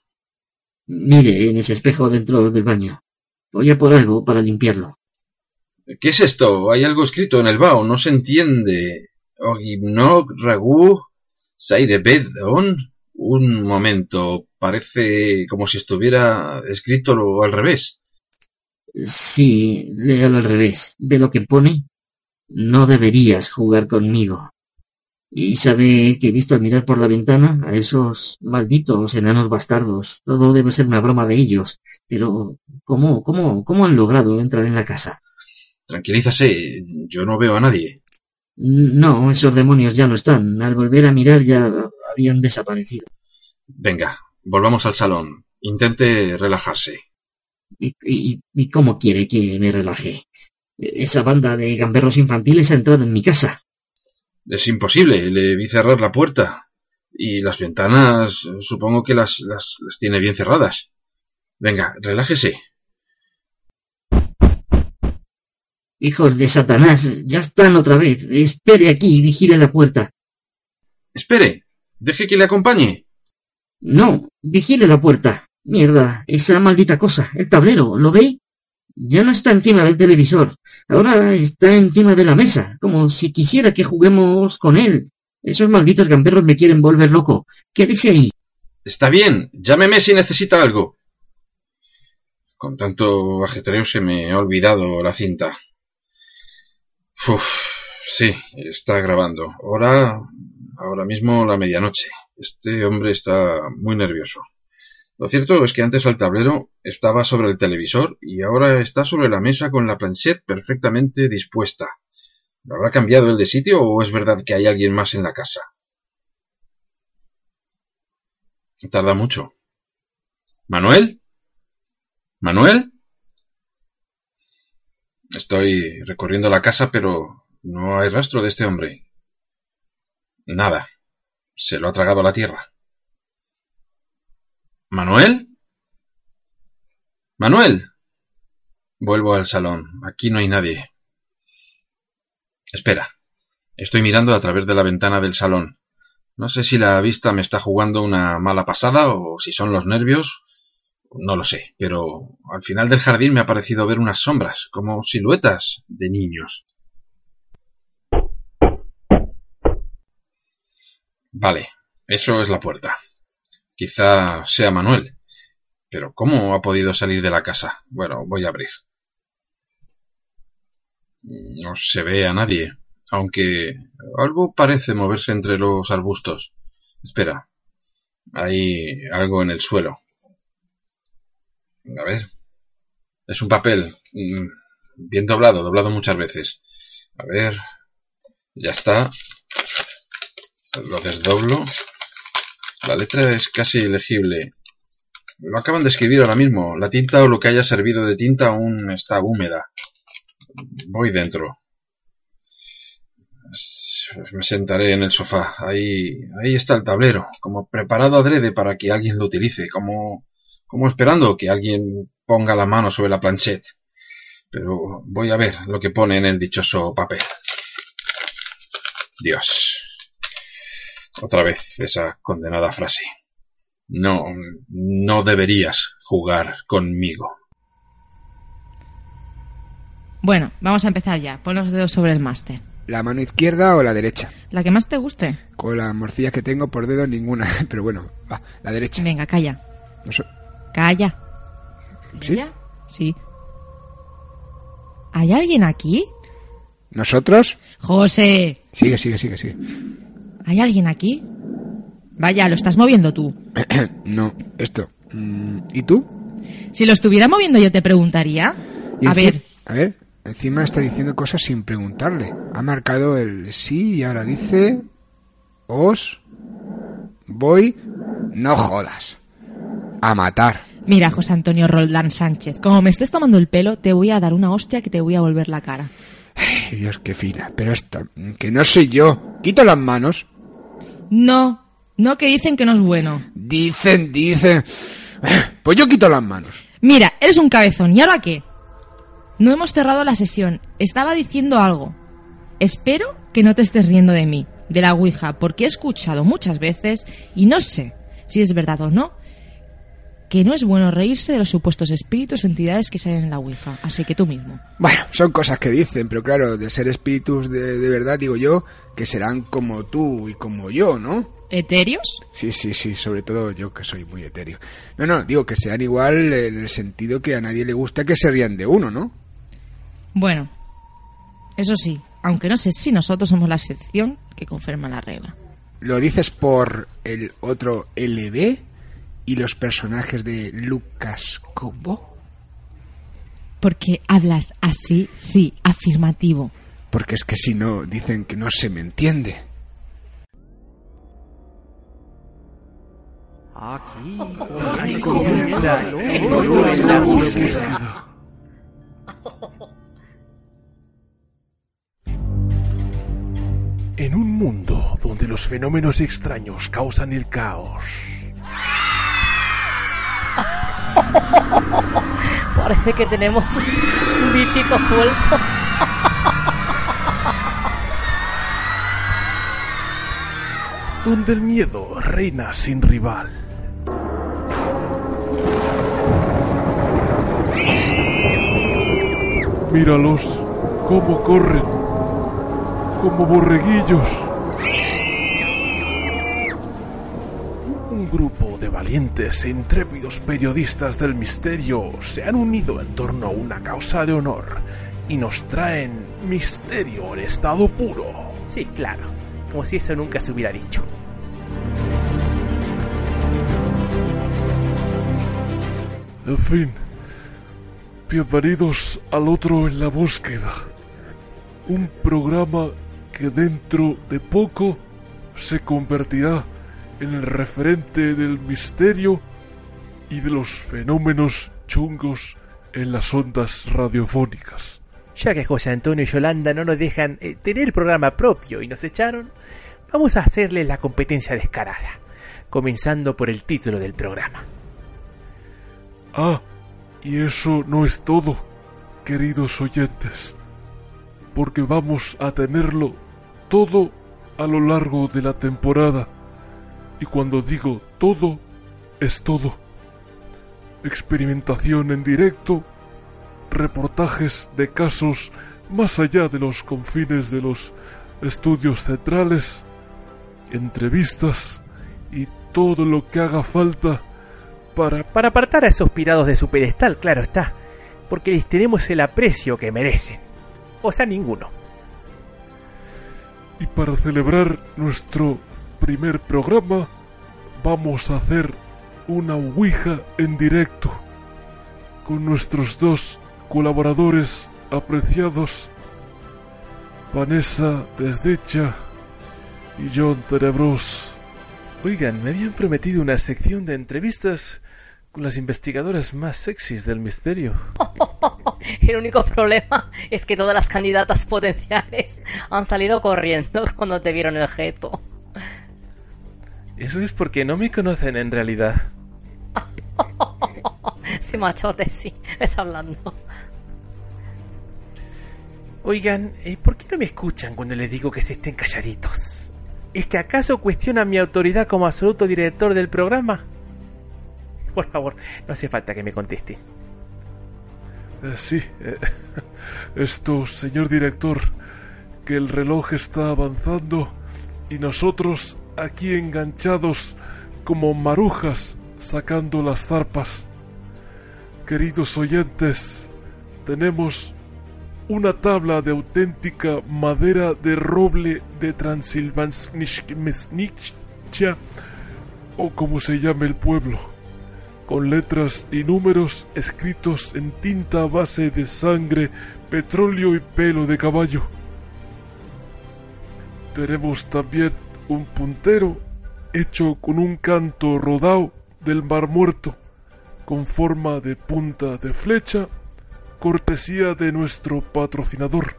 Mire en ese espejo dentro del baño. Voy a por algo para limpiarlo. ¿Qué es esto? Hay algo escrito en el bao. No se entiende. Ogibnog Ragu Bedon. Un momento. Parece como si estuviera escrito al revés. Sí, léalo al revés. ¿Ve lo que pone? No deberías jugar conmigo. Y sabe que he visto al mirar por la ventana a esos malditos enanos bastardos. Todo debe ser una broma de ellos. Pero, ¿cómo, cómo, cómo han logrado entrar en la casa? Tranquilízase, yo no veo a nadie. No, esos demonios ya no están. Al volver a mirar ya habían desaparecido. Venga, volvamos al salón. Intente relajarse. ¿Y, y, cómo quiere que me relaje? Esa banda de gamberros infantiles ha entrado en mi casa. Es imposible, le vi cerrar la puerta. Y las ventanas supongo que las, las, las tiene bien cerradas. Venga, relájese. Hijos de Satanás, ya están otra vez. Espere aquí y vigile la puerta. Espere, deje que le acompañe. No, vigile la puerta. Mierda, esa maldita cosa, el tablero, ¿lo ve? Ya no está encima del televisor, ahora está encima de la mesa, como si quisiera que juguemos con él. Esos malditos gamberros me quieren volver loco. Quédese ahí. Está bien, llámeme si necesita algo. Con tanto ajetreo se me ha olvidado la cinta. Uf, sí, está grabando. Ahora, ahora mismo la medianoche. Este hombre está muy nervioso. Lo cierto es que antes el tablero estaba sobre el televisor y ahora está sobre la mesa con la planchette perfectamente dispuesta. ¿Habrá cambiado el de sitio o es verdad que hay alguien más en la casa? Tarda mucho. ¿Manuel? ¿Manuel? Estoy recorriendo la casa, pero no hay rastro de este hombre. Nada. Se lo ha tragado la tierra. ¿Manuel? ¿Manuel? Vuelvo al salón. Aquí no hay nadie. Espera. Estoy mirando a través de la ventana del salón. No sé si la vista me está jugando una mala pasada o si son los nervios No lo sé, pero al final del jardín me ha parecido ver unas sombras, como siluetas de niños. Vale, eso es la puerta. Quizá sea Manuel. Pero ¿cómo ha podido salir de la casa? Bueno, voy a abrir. No se ve a nadie, aunque algo parece moverse entre los arbustos. Espera, hay algo en el suelo. A ver. Es un papel mm, bien doblado, doblado muchas veces. A ver. Ya está. Lo desdoblo. La letra es casi ilegible. Lo acaban de escribir ahora mismo. La tinta o lo que haya servido de tinta aún está húmeda. Voy dentro. Me sentaré en el sofá. Ahí, ahí está el tablero, como preparado adrede para que alguien lo utilice, como, como esperando que alguien ponga la mano sobre la planchette. Pero voy a ver lo que pone en el dichoso papel. Dios. Otra vez esa condenada frase. No, no deberías jugar conmigo. Bueno, vamos a empezar ya. Pon los dedos sobre el máster. ¿La mano izquierda o la derecha? La que más te guste. Con las morcillas que tengo por dedo ninguna, pero bueno, va, la derecha. Venga, calla. No so- Calla. ¿Sí? ¿Calla? Sí. ¿Hay alguien aquí? ¿Nosotros? José, Sigue, sigue, sigue, sigue. ¿Hay alguien aquí? Vaya, lo estás moviendo tú. no, esto. Mm, ¿Y tú? Si lo estuviera moviendo yo te preguntaría. Y A ver, A ver, encima está diciendo cosas sin preguntarle. Ha marcado el sí y ahora dice... Os voy... No jodas. A matar. mira, José Antonio Roldán Sánchez, como me estés tomando el pelo, te voy a dar una hostia que te voy a volver la cara. Dios, qué fina. Pero esto, que no soy yo. Quito las manos. No, no que dicen que no es bueno. Dicen, dicen. Pues yo quito las manos. Mira, eres un cabezón, ¿y ahora qué? No hemos cerrado la sesión. Estaba diciendo algo. Espero que no te estés riendo de mí, de la Ouija, porque he escuchado muchas veces, y no sé si es verdad o no, que no es bueno reírse de los supuestos espíritus o entidades que salen en la Ouija. Así que tú mismo. Bueno, son cosas que dicen, pero claro, de ser espíritus de, de verdad, digo yo, que serán como tú y como yo, ¿no? ¿Etéreos? Sí, sí, sí, sobre todo yo que soy muy etéreo. No, no, digo que sean igual en el sentido que a nadie le gusta que se rían de uno, ¿no? Bueno, eso sí, aunque no sé si nosotros somos la excepción que confirma la regla. ¿Lo dices por el otro LB y los personajes de Lucas Cobo? Porque hablas así, sí, afirmativo. Porque es que si no, dicen que no se me entiende. Aquí, Aquí comienza de la búsqueda. búsqueda. En un mundo donde los fenómenos extraños causan el caos, Parece que tenemos un bichito suelto. donde el miedo reina sin rival. Míralos, cómo corren, como borreguillos. Un grupo de valientes e intrépidos periodistas del misterio se han unido en torno a una causa de honor y nos traen misterio en estado puro. Sí, claro. Como si eso nunca se hubiera dicho. En fin, bienvenidos al otro en la búsqueda. Un programa que dentro de poco se convertirá en el referente del misterio y de los fenómenos chungos en las ondas radiofónicas. Ya que José Antonio y Yolanda no nos dejan eh, tener programa propio y nos echaron, vamos a hacerle la competencia descarada, comenzando por el título del programa. Ah, y eso no es todo, queridos oyentes, porque vamos a tenerlo todo a lo largo de la temporada. Y cuando digo todo, es todo. experimentación en directo, reportajes de casos más allá de los confines de los estudios centrales, entrevistas y todo lo que haga falta para... Para apartar a esos pirados de su pedestal, claro está, porque les tenemos el aprecio que merecen. O sea, ninguno. Y para celebrar nuestro primer programa, vamos a hacer una Ouija en directo con nuestros dos colaboradores apreciados, Vanessa Desdecha y John Terebros. Oigan, me habían prometido una sección de entrevistas con las investigadoras más sexys del misterio. El único problema es que todas las candidatas potenciales han salido corriendo cuando te vieron el jeto. Eso es porque no me conocen en realidad. sí, machote, sí, ves hablando. Oigan, eh, ¿por qué no me escuchan cuando les digo que se estén calladitos? ¿Es que acaso cuestionan mi autoridad como absoluto director del programa? Por favor, no hace falta que me conteste. Eh, sí, eh, esto, señor director, que el reloj está avanzando y nosotros aquí enganchados como marujas sacando las zarpas. Queridos oyentes, tenemos una tabla de auténtica madera de roble de Transilvania o como se llame el pueblo, con letras y números escritos en tinta a base de sangre, petróleo y pelo de caballo. Tenemos también un puntero hecho con un canto rodado del Mar Muerto, con forma de punta de flecha, cortesía de nuestro patrocinador.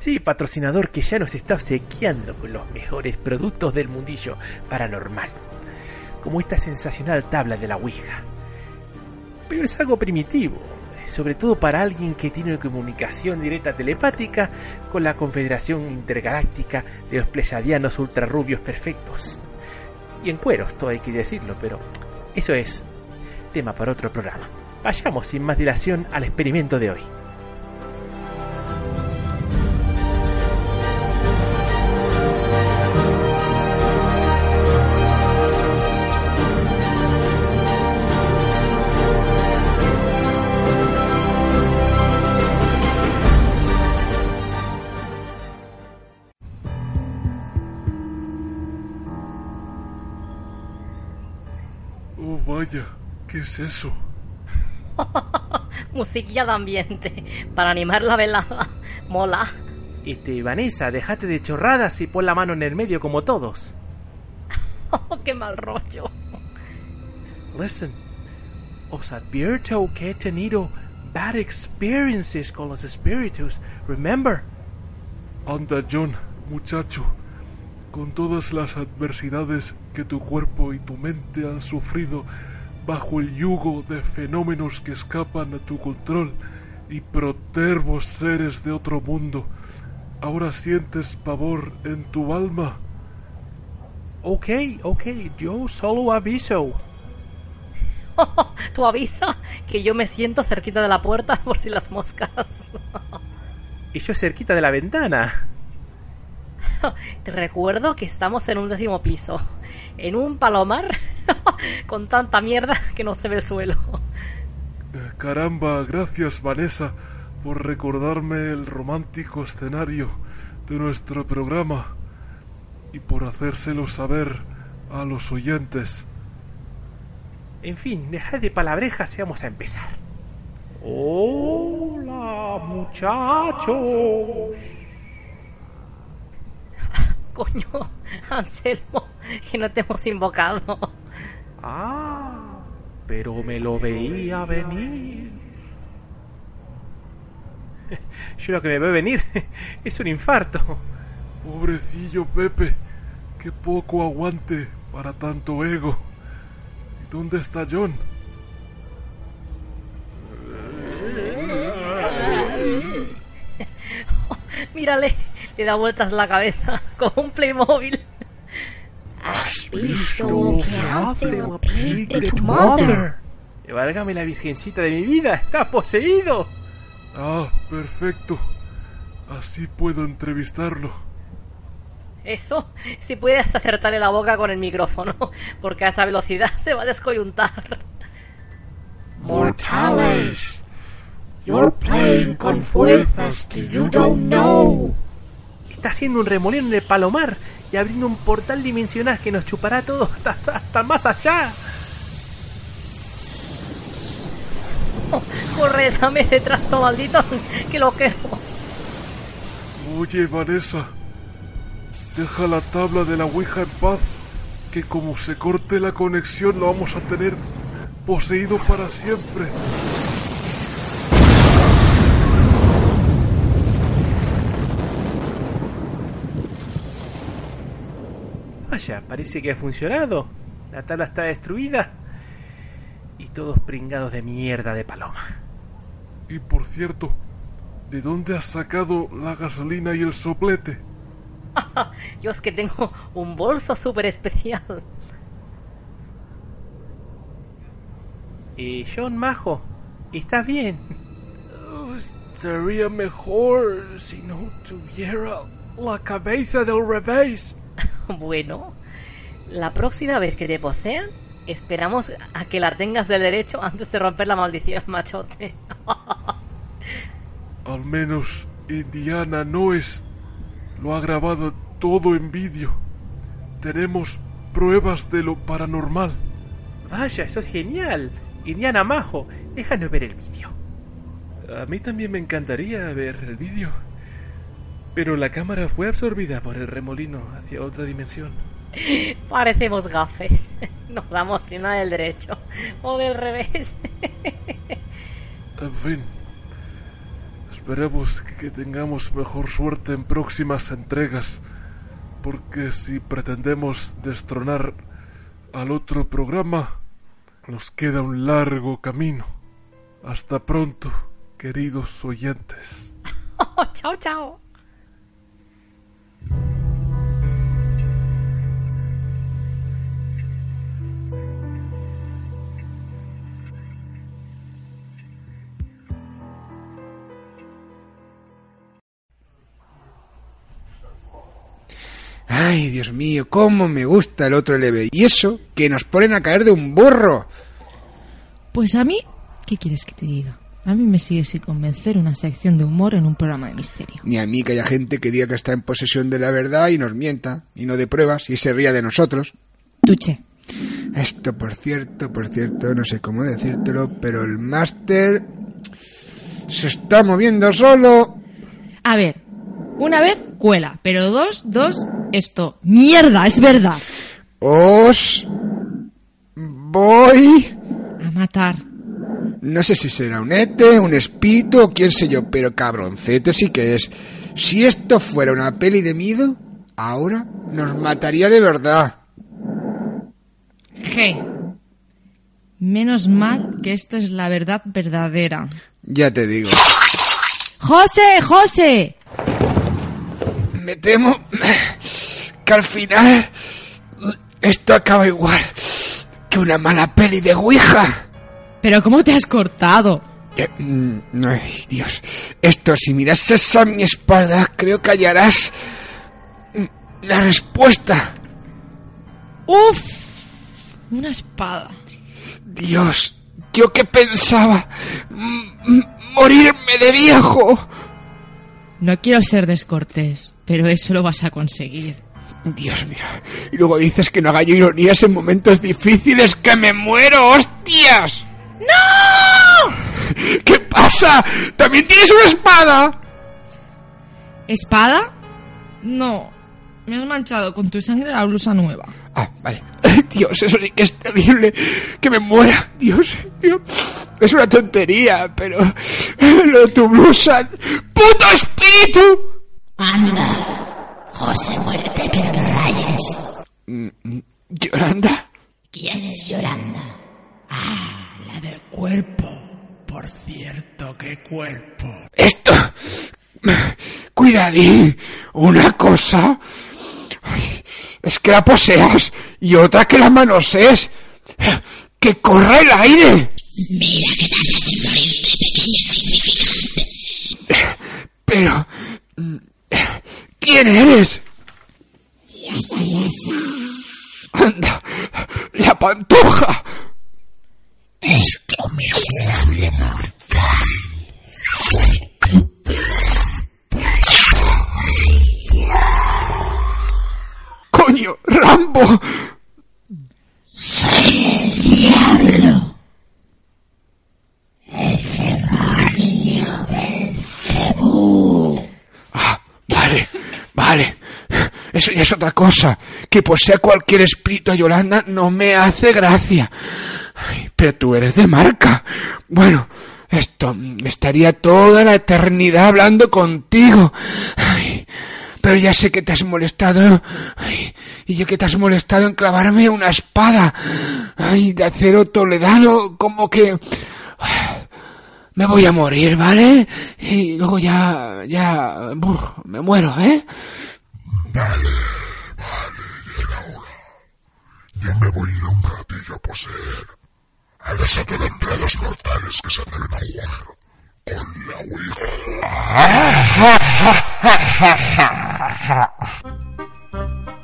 Sí, patrocinador que ya nos está obsequiando con los mejores productos del mundillo paranormal, como esta sensacional tabla de la Ouija. Pero es algo primitivo, sobre todo para alguien que tiene comunicación directa telepática con la Confederación Intergaláctica de los Pleyadianos Ultrarrubios Perfectos. Y en cueros, todo hay que decirlo, pero eso es tema para otro programa. Vayamos sin más dilación al experimento de hoy. Vaya, ¿qué es eso? Musiquilla de ambiente para animar la velada. Mola. Este, Vanessa, déjate de chorradas y pon la mano en el medio como todos. qué mal rollo. Listen, os advierto que he tenido bad experiences con los espíritus. Remember? Anda, John, muchacho, con todas las adversidades que tu cuerpo y tu mente han sufrido bajo el yugo de fenómenos que escapan a tu control y protervos seres de otro mundo, ahora sientes pavor en tu alma. Ok, ok, yo solo aviso. Tú avisa que yo me siento cerquita de la puerta por si las moscas. y yo cerquita de la ventana. Te recuerdo que estamos en un décimo piso, en un palomar con tanta mierda que no se ve el suelo. Caramba, gracias Vanessa por recordarme el romántico escenario de nuestro programa y por hacérselo saber a los oyentes. En fin, dejad de palabrejas y vamos a empezar. Hola, muchachos. Coño, Anselmo, que no te hemos invocado. Ah, pero me lo veía venir. Yo lo que me ve venir es un infarto. Pobrecillo Pepe, qué poco aguante para tanto ego. ¿Y dónde está John? Mírale, le da vueltas la cabeza como un Playmobil. ¿Has visto lo que hace la de tu madre? Válgame la virgencita de mi vida, está poseído. Ah, perfecto. Así puedo entrevistarlo. Eso, si puedes acertarle la boca con el micrófono, porque a esa velocidad se va a descoyuntar. Mortales, you're playing con fuerzas que you don't know. Está haciendo un remolino en el palomar y abriendo un portal dimensional que nos chupará a todos hasta, hasta, hasta más allá. Corre, dame ese trasto maldito, que lo quiero. Oye, Vanessa, deja la tabla de la Ouija en paz, que como se corte la conexión lo vamos a tener poseído para siempre. Vaya, parece que ha funcionado. La tabla está destruida. Y todos pringados de mierda de paloma. Y por cierto, ¿de dónde has sacado la gasolina y el soplete? Yo es que tengo un bolso súper especial. Eh, John Majo, ¿estás bien? Oh, estaría mejor si no tuviera la cabeza del revés. Bueno, la próxima vez que te posean, esperamos a que la tengas del derecho antes de romper la maldición, machote. Al menos Indiana Noes lo ha grabado todo en vídeo. Tenemos pruebas de lo paranormal. Vaya, eso es genial. Indiana Majo, déjanos ver el vídeo. A mí también me encantaría ver el vídeo. Pero la cámara fue absorbida por el remolino hacia otra dimensión. Parecemos gafes. Nos damos una del derecho o del revés. En fin. Esperemos que tengamos mejor suerte en próximas entregas. Porque si pretendemos destronar al otro programa, nos queda un largo camino. Hasta pronto, queridos oyentes. chao, chao. Ay, Dios mío, cómo me gusta el otro LB. Y eso, que nos ponen a caer de un burro. Pues a mí, ¿qué quieres que te diga? A mí me sigue sin convencer una sección de humor en un programa de misterio. Ni a mí que haya gente que diga que está en posesión de la verdad y nos mienta, y no de pruebas, y se ría de nosotros. Duche. Esto, por cierto, por cierto, no sé cómo decírtelo, pero el máster se está moviendo solo. A ver, una vez cuela, pero dos, dos, esto. ¡Mierda! Es verdad. Os voy A matar. No sé si será un ete, un espíritu o quién sé yo, pero cabroncete sí que es. Si esto fuera una peli de miedo, ahora nos mataría de verdad. G. Menos mal que esto es la verdad verdadera. Ya te digo. ¡José! ¡José! Me temo que al final esto acaba igual que una mala peli de Ouija. ¿Pero cómo te has cortado? Eh, mm, Ay, Dios. Esto, si mirases a mi espalda, creo que hallarás mm, la respuesta. ¡Uf! Una espada. Dios, yo que pensaba morirme de viejo. No quiero ser descortés, pero eso lo vas a conseguir. Dios mío. Y luego dices que no haga yo ironías en momentos difíciles, que me muero, hostias. ¡No! ¿Qué pasa? ¿También tienes una espada? ¿Espada? No. Me has manchado con tu sangre la blusa nueva. Ah, vale. Dios, eso sí que es terrible. Que me muera. Dios, Dios. Es una tontería, pero... Lo de tu blusa... ¡Puto espíritu! Anda. José, muérete, pero no rayes. Mm, ¿Yolanda? ¿Quién es Yolanda? Ah, la del cuerpo. Por cierto, qué cuerpo. Esto... Cuidadín. Una cosa... Ay, es que la poseas y otra que la manosees. ¡Que corra el aire! Mira que morirte, pequeño insignificante. Pero... ¿Quién eres? Yasa, yasa. Anda, la pantoja. Esto miserable mortal. Tu Coño, Rambo. Soy el diablo. El demonio Belcebú. Ah, vale, vale. Eso ya es otra cosa. Que posea cualquier espíritu a Yolanda no me hace gracia. Pero tú eres de marca. Bueno, esto estaría toda la eternidad hablando contigo. Pero ya sé que te has molestado. Y yo que te has molestado en clavarme una espada. Ay, de acero toledano, como que. Me voy a morir, ¿vale? Y luego ya. ya. me muero, ¿eh? Vale, vale, llega ahora. Yo me voy a ir un ratillo a poseer a los mortales que se atreven a jugar con la Ouija.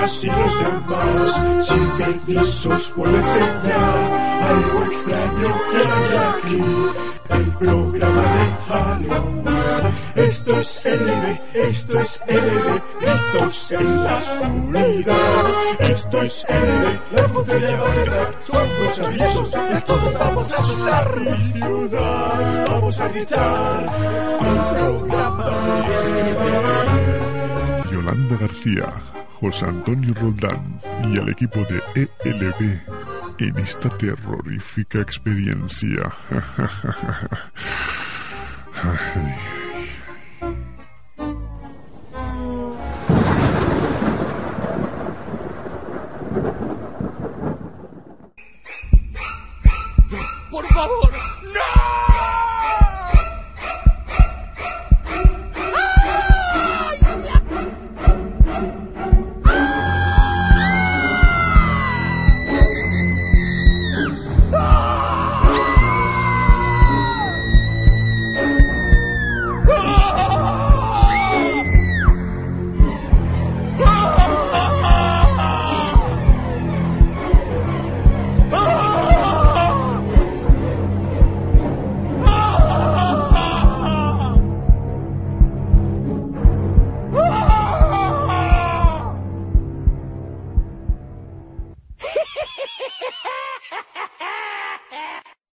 Niñas y los demás, si venís os puedo enseñar algo extraño que hay aquí, el programa de Halloween. Esto es LB, esto es LB, gritos en la oscuridad. Esto es LB, la voz de la verdad, son los avisos y todos vamos a asustar mi ciudad. Vamos a gritar el programa de Yolanda García, José Antonio Roldán y al equipo de ELB en esta terrorífica experiencia. Por favor,